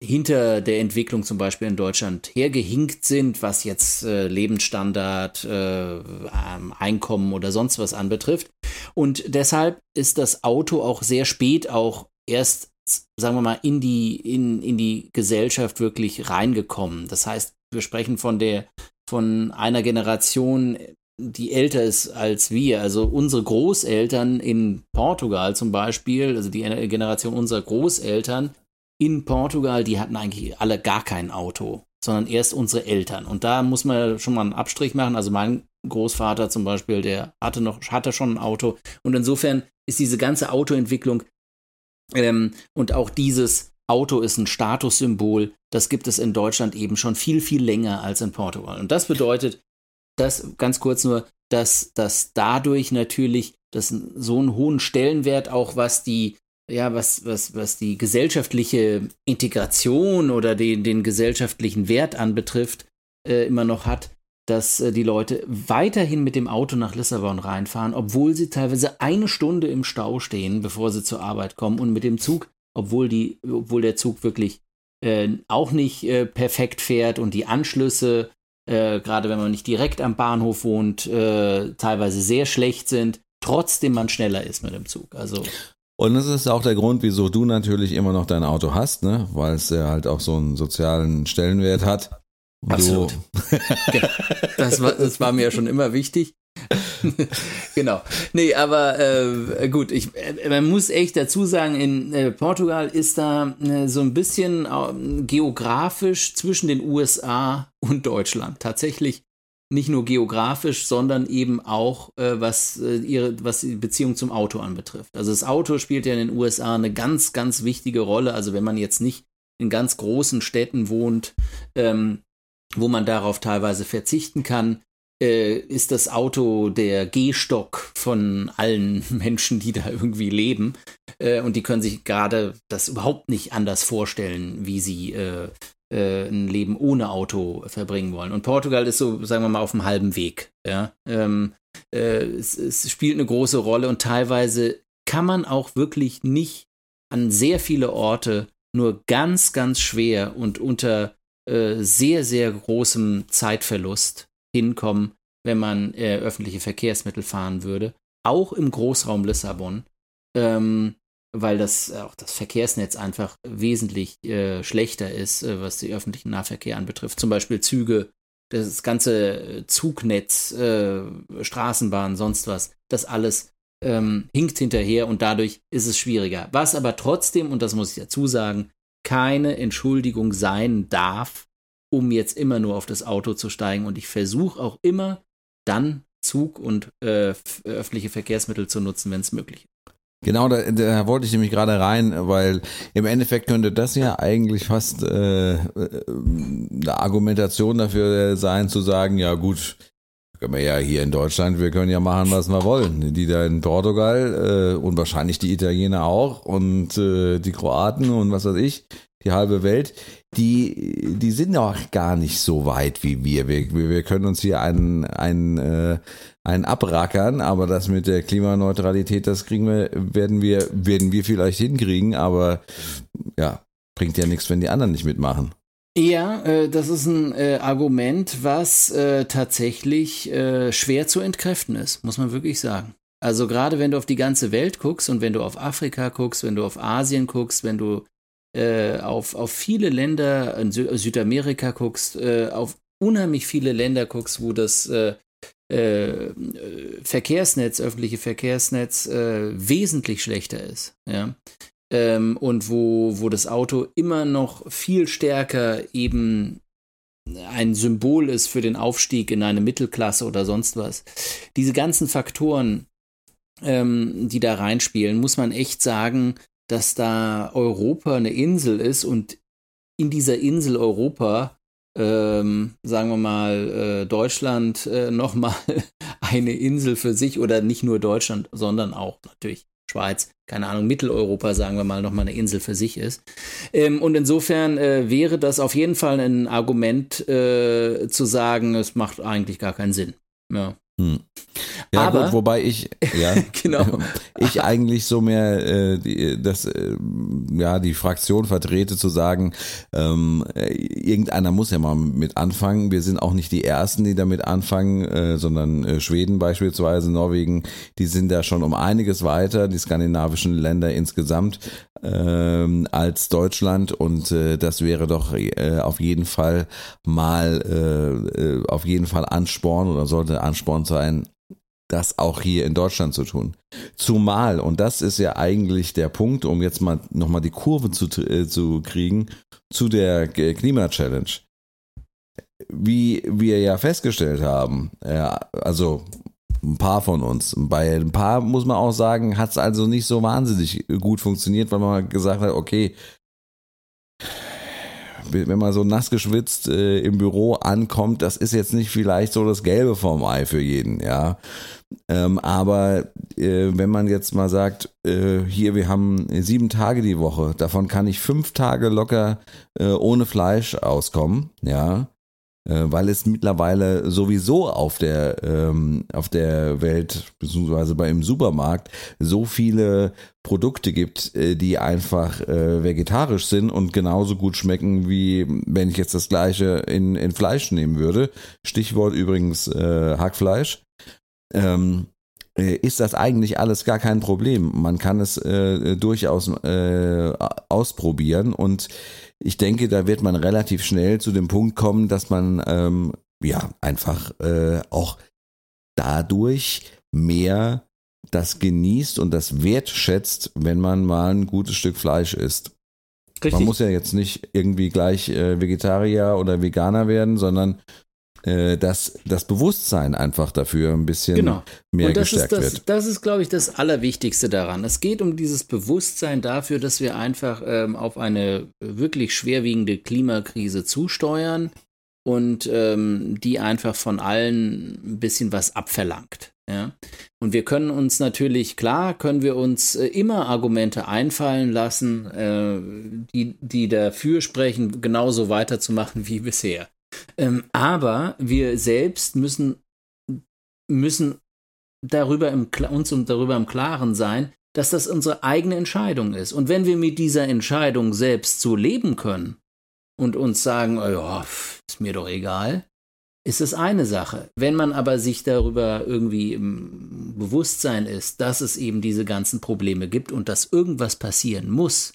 hinter der Entwicklung zum Beispiel in Deutschland hergehinkt sind, was jetzt äh, Lebensstandard, äh, ähm, Einkommen oder sonst was anbetrifft. Und deshalb ist das Auto auch sehr spät auch erst, sagen wir mal, in die, in, in die Gesellschaft wirklich reingekommen. Das heißt, wir sprechen von der, von einer Generation, die älter ist als wir. Also unsere Großeltern in Portugal zum Beispiel, also die Generation unserer Großeltern, in Portugal, die hatten eigentlich alle gar kein Auto, sondern erst unsere Eltern. Und da muss man schon mal einen Abstrich machen. Also mein Großvater zum Beispiel, der hatte noch, hatte schon ein Auto. Und insofern ist diese ganze Autoentwicklung ähm, und auch dieses Auto ist ein Statussymbol. Das gibt es in Deutschland eben schon viel, viel länger als in Portugal. Und das bedeutet, dass ganz kurz nur, dass, dass dadurch natürlich das so einen hohen Stellenwert auch was die ja, was, was, was die gesellschaftliche Integration oder den, den gesellschaftlichen Wert anbetrifft, äh, immer noch hat, dass äh, die Leute weiterhin mit dem Auto nach Lissabon reinfahren, obwohl sie teilweise eine Stunde im Stau stehen, bevor sie zur Arbeit kommen und mit dem Zug, obwohl die, obwohl der Zug wirklich äh, auch nicht äh, perfekt fährt und die Anschlüsse, äh, gerade wenn man nicht direkt am Bahnhof wohnt, äh, teilweise sehr schlecht sind, trotzdem man schneller ist mit dem Zug. Also und das ist auch der Grund, wieso du natürlich immer noch dein Auto hast, ne? Weil es ja halt auch so einen sozialen Stellenwert hat. Absolut. genau. das, war, das war mir ja schon immer wichtig. genau. Nee, aber äh, gut, ich, äh, man muss echt dazu sagen, in äh, Portugal ist da äh, so ein bisschen äh, geografisch zwischen den USA und Deutschland. Tatsächlich nicht nur geografisch, sondern eben auch äh, was äh, ihre was die Beziehung zum Auto anbetrifft. Also das Auto spielt ja in den USA eine ganz ganz wichtige Rolle. Also wenn man jetzt nicht in ganz großen Städten wohnt, ähm, wo man darauf teilweise verzichten kann, äh, ist das Auto der Gehstock von allen Menschen, die da irgendwie leben. Äh, und die können sich gerade das überhaupt nicht anders vorstellen, wie sie äh, äh, ein Leben ohne Auto verbringen wollen. Und Portugal ist so, sagen wir mal, auf dem halben Weg. Ja? Ähm, äh, es, es spielt eine große Rolle und teilweise kann man auch wirklich nicht an sehr viele Orte nur ganz, ganz schwer und unter äh, sehr, sehr großem Zeitverlust hinkommen, wenn man äh, öffentliche Verkehrsmittel fahren würde. Auch im Großraum Lissabon. Ähm, weil das auch das Verkehrsnetz einfach wesentlich äh, schlechter ist, äh, was den öffentlichen Nahverkehr anbetrifft. Zum Beispiel Züge, das ganze Zugnetz, äh, Straßenbahn, sonst was, das alles ähm, hinkt hinterher und dadurch ist es schwieriger. Was aber trotzdem, und das muss ich dazu sagen, keine Entschuldigung sein darf, um jetzt immer nur auf das Auto zu steigen. Und ich versuche auch immer dann Zug und äh, öffentliche Verkehrsmittel zu nutzen, wenn es möglich ist. Genau, da, da wollte ich nämlich gerade rein, weil im Endeffekt könnte das ja eigentlich fast äh, äh, eine Argumentation dafür sein, zu sagen, ja gut, können wir ja hier in Deutschland, wir können ja machen, was wir wollen. Die da in Portugal äh, und wahrscheinlich die Italiener auch und äh, die Kroaten und was weiß ich, die halbe Welt, die, die sind auch gar nicht so weit wie wir. Wir, wir können uns hier einen, einen, äh, einen abrackern, aber das mit der Klimaneutralität, das kriegen wir, werden wir, werden wir vielleicht hinkriegen, aber ja, bringt ja nichts, wenn die anderen nicht mitmachen. Ja, äh, das ist ein äh, Argument, was äh, tatsächlich äh, schwer zu entkräften ist, muss man wirklich sagen. Also gerade wenn du auf die ganze Welt guckst und wenn du auf Afrika guckst, wenn du auf Asien guckst, wenn du auf, auf viele Länder in Sü Südamerika guckst, äh, auf unheimlich viele Länder guckst, wo das äh, äh Verkehrsnetz, öffentliche Verkehrsnetz äh, wesentlich schlechter ist. Ja? Ähm, und wo, wo das Auto immer noch viel stärker eben ein Symbol ist für den Aufstieg in eine Mittelklasse oder sonst was. Diese ganzen Faktoren, ähm, die da reinspielen, muss man echt sagen, dass da Europa eine Insel ist und in dieser Insel Europa, ähm, sagen wir mal, äh, Deutschland äh, nochmal eine Insel für sich oder nicht nur Deutschland, sondern auch natürlich Schweiz, keine Ahnung, Mitteleuropa, sagen wir mal, nochmal eine Insel für sich ist. Ähm, und insofern äh, wäre das auf jeden Fall ein Argument äh, zu sagen, es macht eigentlich gar keinen Sinn. Ja. Hm. Ja, Aber, gut, wobei ich, ja, genau. ich eigentlich so mehr äh, die, das, äh, ja, die Fraktion vertrete zu sagen, ähm, äh, irgendeiner muss ja mal mit anfangen. Wir sind auch nicht die Ersten, die damit anfangen, äh, sondern äh, Schweden beispielsweise, Norwegen, die sind da schon um einiges weiter, die skandinavischen Länder insgesamt, ähm, als Deutschland und äh, das wäre doch äh, auf jeden Fall mal äh, äh auf jeden Fall Ansporn oder sollte Ansporn sein, das auch hier in Deutschland zu tun. Zumal, und das ist ja eigentlich der Punkt, um jetzt mal nochmal die Kurve zu, äh, zu kriegen, zu der Klima-Challenge. Wie wir ja festgestellt haben, ja, also ein paar von uns. Bei ein paar muss man auch sagen, hat es also nicht so wahnsinnig gut funktioniert, weil man gesagt hat, okay, wenn man so nass geschwitzt äh, im Büro ankommt, das ist jetzt nicht vielleicht so das Gelbe vom Ei für jeden, ja. Ähm, aber äh, wenn man jetzt mal sagt, äh, hier, wir haben sieben Tage die Woche, davon kann ich fünf Tage locker äh, ohne Fleisch auskommen, ja, weil es mittlerweile sowieso auf der, ähm, auf der Welt, beziehungsweise bei im Supermarkt, so viele Produkte gibt, äh, die einfach äh, vegetarisch sind und genauso gut schmecken, wie wenn ich jetzt das gleiche in, in Fleisch nehmen würde. Stichwort übrigens äh, Hackfleisch. Ähm, äh, ist das eigentlich alles gar kein Problem. Man kann es äh, durchaus äh, ausprobieren und ich denke, da wird man relativ schnell zu dem Punkt kommen, dass man ähm, ja einfach äh, auch dadurch mehr das genießt und das wertschätzt, wenn man mal ein gutes Stück Fleisch isst. Richtig. Man muss ja jetzt nicht irgendwie gleich äh, Vegetarier oder Veganer werden, sondern äh, dass das Bewusstsein einfach dafür ein bisschen genau. mehr Und das gestärkt ist das, wird. Das ist, glaube ich, das Allerwichtigste daran. Es geht um dieses Bewusstsein dafür, dass wir einfach ähm, auf eine wirklich schwerwiegende Klimakrise zusteuern und ähm, die einfach von allen ein bisschen was abverlangt. Ja? Und wir können uns natürlich, klar, können wir uns äh, immer Argumente einfallen lassen, äh, die, die dafür sprechen, genauso weiterzumachen wie bisher. Ähm, aber wir selbst müssen, müssen darüber im, uns darüber im Klaren sein, dass das unsere eigene Entscheidung ist. Und wenn wir mit dieser Entscheidung selbst so leben können und uns sagen, oh ja, ist mir doch egal, ist es eine Sache. Wenn man aber sich darüber irgendwie im Bewusstsein ist, dass es eben diese ganzen Probleme gibt und dass irgendwas passieren muss,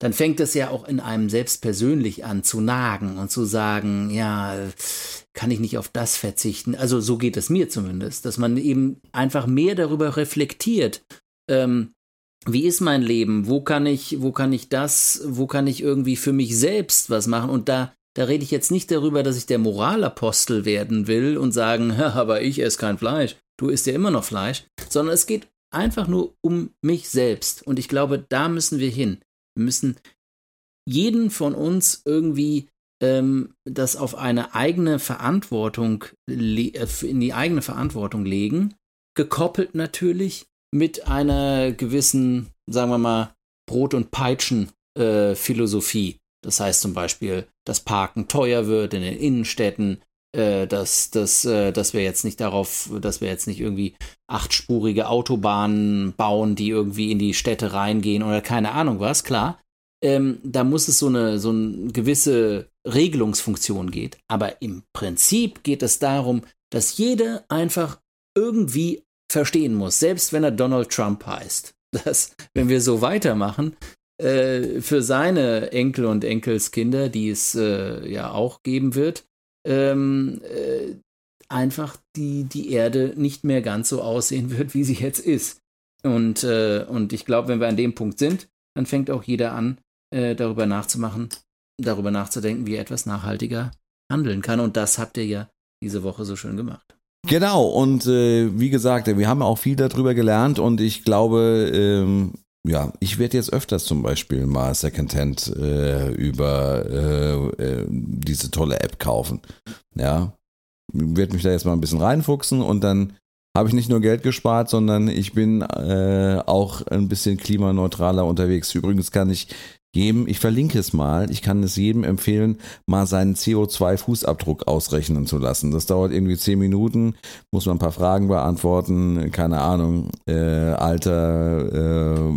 dann fängt es ja auch in einem selbst persönlich an zu nagen und zu sagen, ja, kann ich nicht auf das verzichten? Also so geht es mir zumindest, dass man eben einfach mehr darüber reflektiert. Ähm, wie ist mein Leben? Wo kann ich, wo kann ich das, wo kann ich irgendwie für mich selbst was machen? Und da, da rede ich jetzt nicht darüber, dass ich der Moralapostel werden will und sagen, aber ich esse kein Fleisch. Du isst ja immer noch Fleisch, sondern es geht einfach nur um mich selbst. Und ich glaube, da müssen wir hin. Wir müssen jeden von uns irgendwie ähm, das auf eine eigene Verantwortung, äh, in die eigene Verantwortung legen, gekoppelt natürlich mit einer gewissen, sagen wir mal, Brot- und Peitschen-Philosophie. Äh, das heißt zum Beispiel, dass Parken teuer wird in den Innenstädten, äh, dass, dass, äh, dass wir jetzt nicht darauf, dass wir jetzt nicht irgendwie achtspurige Autobahnen bauen, die irgendwie in die Städte reingehen oder keine Ahnung was, klar. Ähm, da muss es so eine, so eine gewisse Regelungsfunktion geht. Aber im Prinzip geht es darum, dass jeder einfach irgendwie verstehen muss, selbst wenn er Donald Trump heißt, dass, wenn wir so weitermachen, äh, für seine Enkel und Enkelskinder, die es äh, ja auch geben wird, ähm, äh, einfach die, die Erde nicht mehr ganz so aussehen wird, wie sie jetzt ist. Und, äh, und ich glaube, wenn wir an dem Punkt sind, dann fängt auch jeder an, äh, darüber nachzumachen, darüber nachzudenken, wie er etwas nachhaltiger handeln kann. Und das habt ihr ja diese Woche so schön gemacht. Genau, und äh, wie gesagt, wir haben auch viel darüber gelernt und ich glaube, ähm, ja, ich werde jetzt öfters zum Beispiel mal Secondhand äh, über äh, äh, diese tolle App kaufen. Ja, werde mich da jetzt mal ein bisschen reinfuchsen und dann habe ich nicht nur Geld gespart, sondern ich bin äh, auch ein bisschen klimaneutraler unterwegs. Übrigens kann ich jedem, ich verlinke es mal, ich kann es jedem empfehlen, mal seinen CO2-Fußabdruck ausrechnen zu lassen. Das dauert irgendwie zehn Minuten, muss man ein paar Fragen beantworten, keine Ahnung, äh, Alter, äh,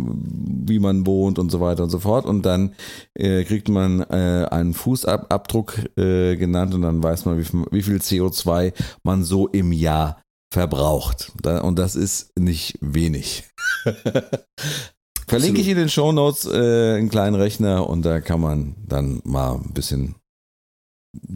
wie man wohnt und so weiter und so fort. Und dann äh, kriegt man äh, einen Fußabdruck äh, genannt und dann weiß man, wie, wie viel CO2 man so im Jahr verbraucht. Und das ist nicht wenig. Verlinke ich in den Show Notes äh, einen kleinen Rechner und da kann man dann mal ein bisschen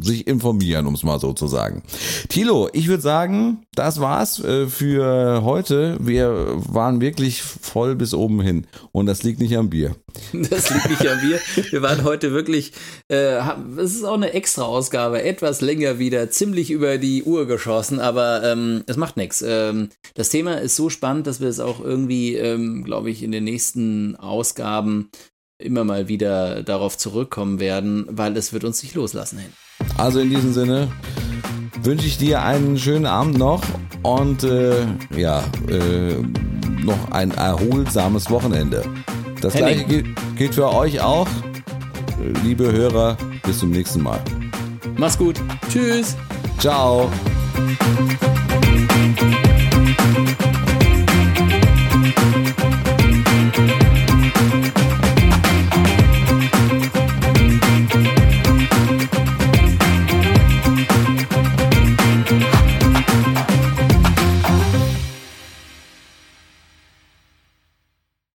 sich informieren, um es mal so zu sagen. Tilo, ich würde sagen, das war's äh, für heute. Wir waren wirklich voll bis oben hin und das liegt nicht am Bier. Das liegt nicht am Bier. Wir waren heute wirklich, äh, es ist auch eine extra Ausgabe, etwas länger wieder, ziemlich über die Uhr geschossen, aber ähm, es macht nichts. Ähm, das Thema ist so spannend, dass wir es auch irgendwie, ähm, glaube ich, in den nächsten Ausgaben immer mal wieder darauf zurückkommen werden, weil es wird uns nicht loslassen hin. Also in diesem Sinne wünsche ich dir einen schönen Abend noch und äh, ja, äh, noch ein erholsames Wochenende. Das Henning. gleiche gilt für euch auch, liebe Hörer. Bis zum nächsten Mal. Mach's gut. Tschüss. Ciao.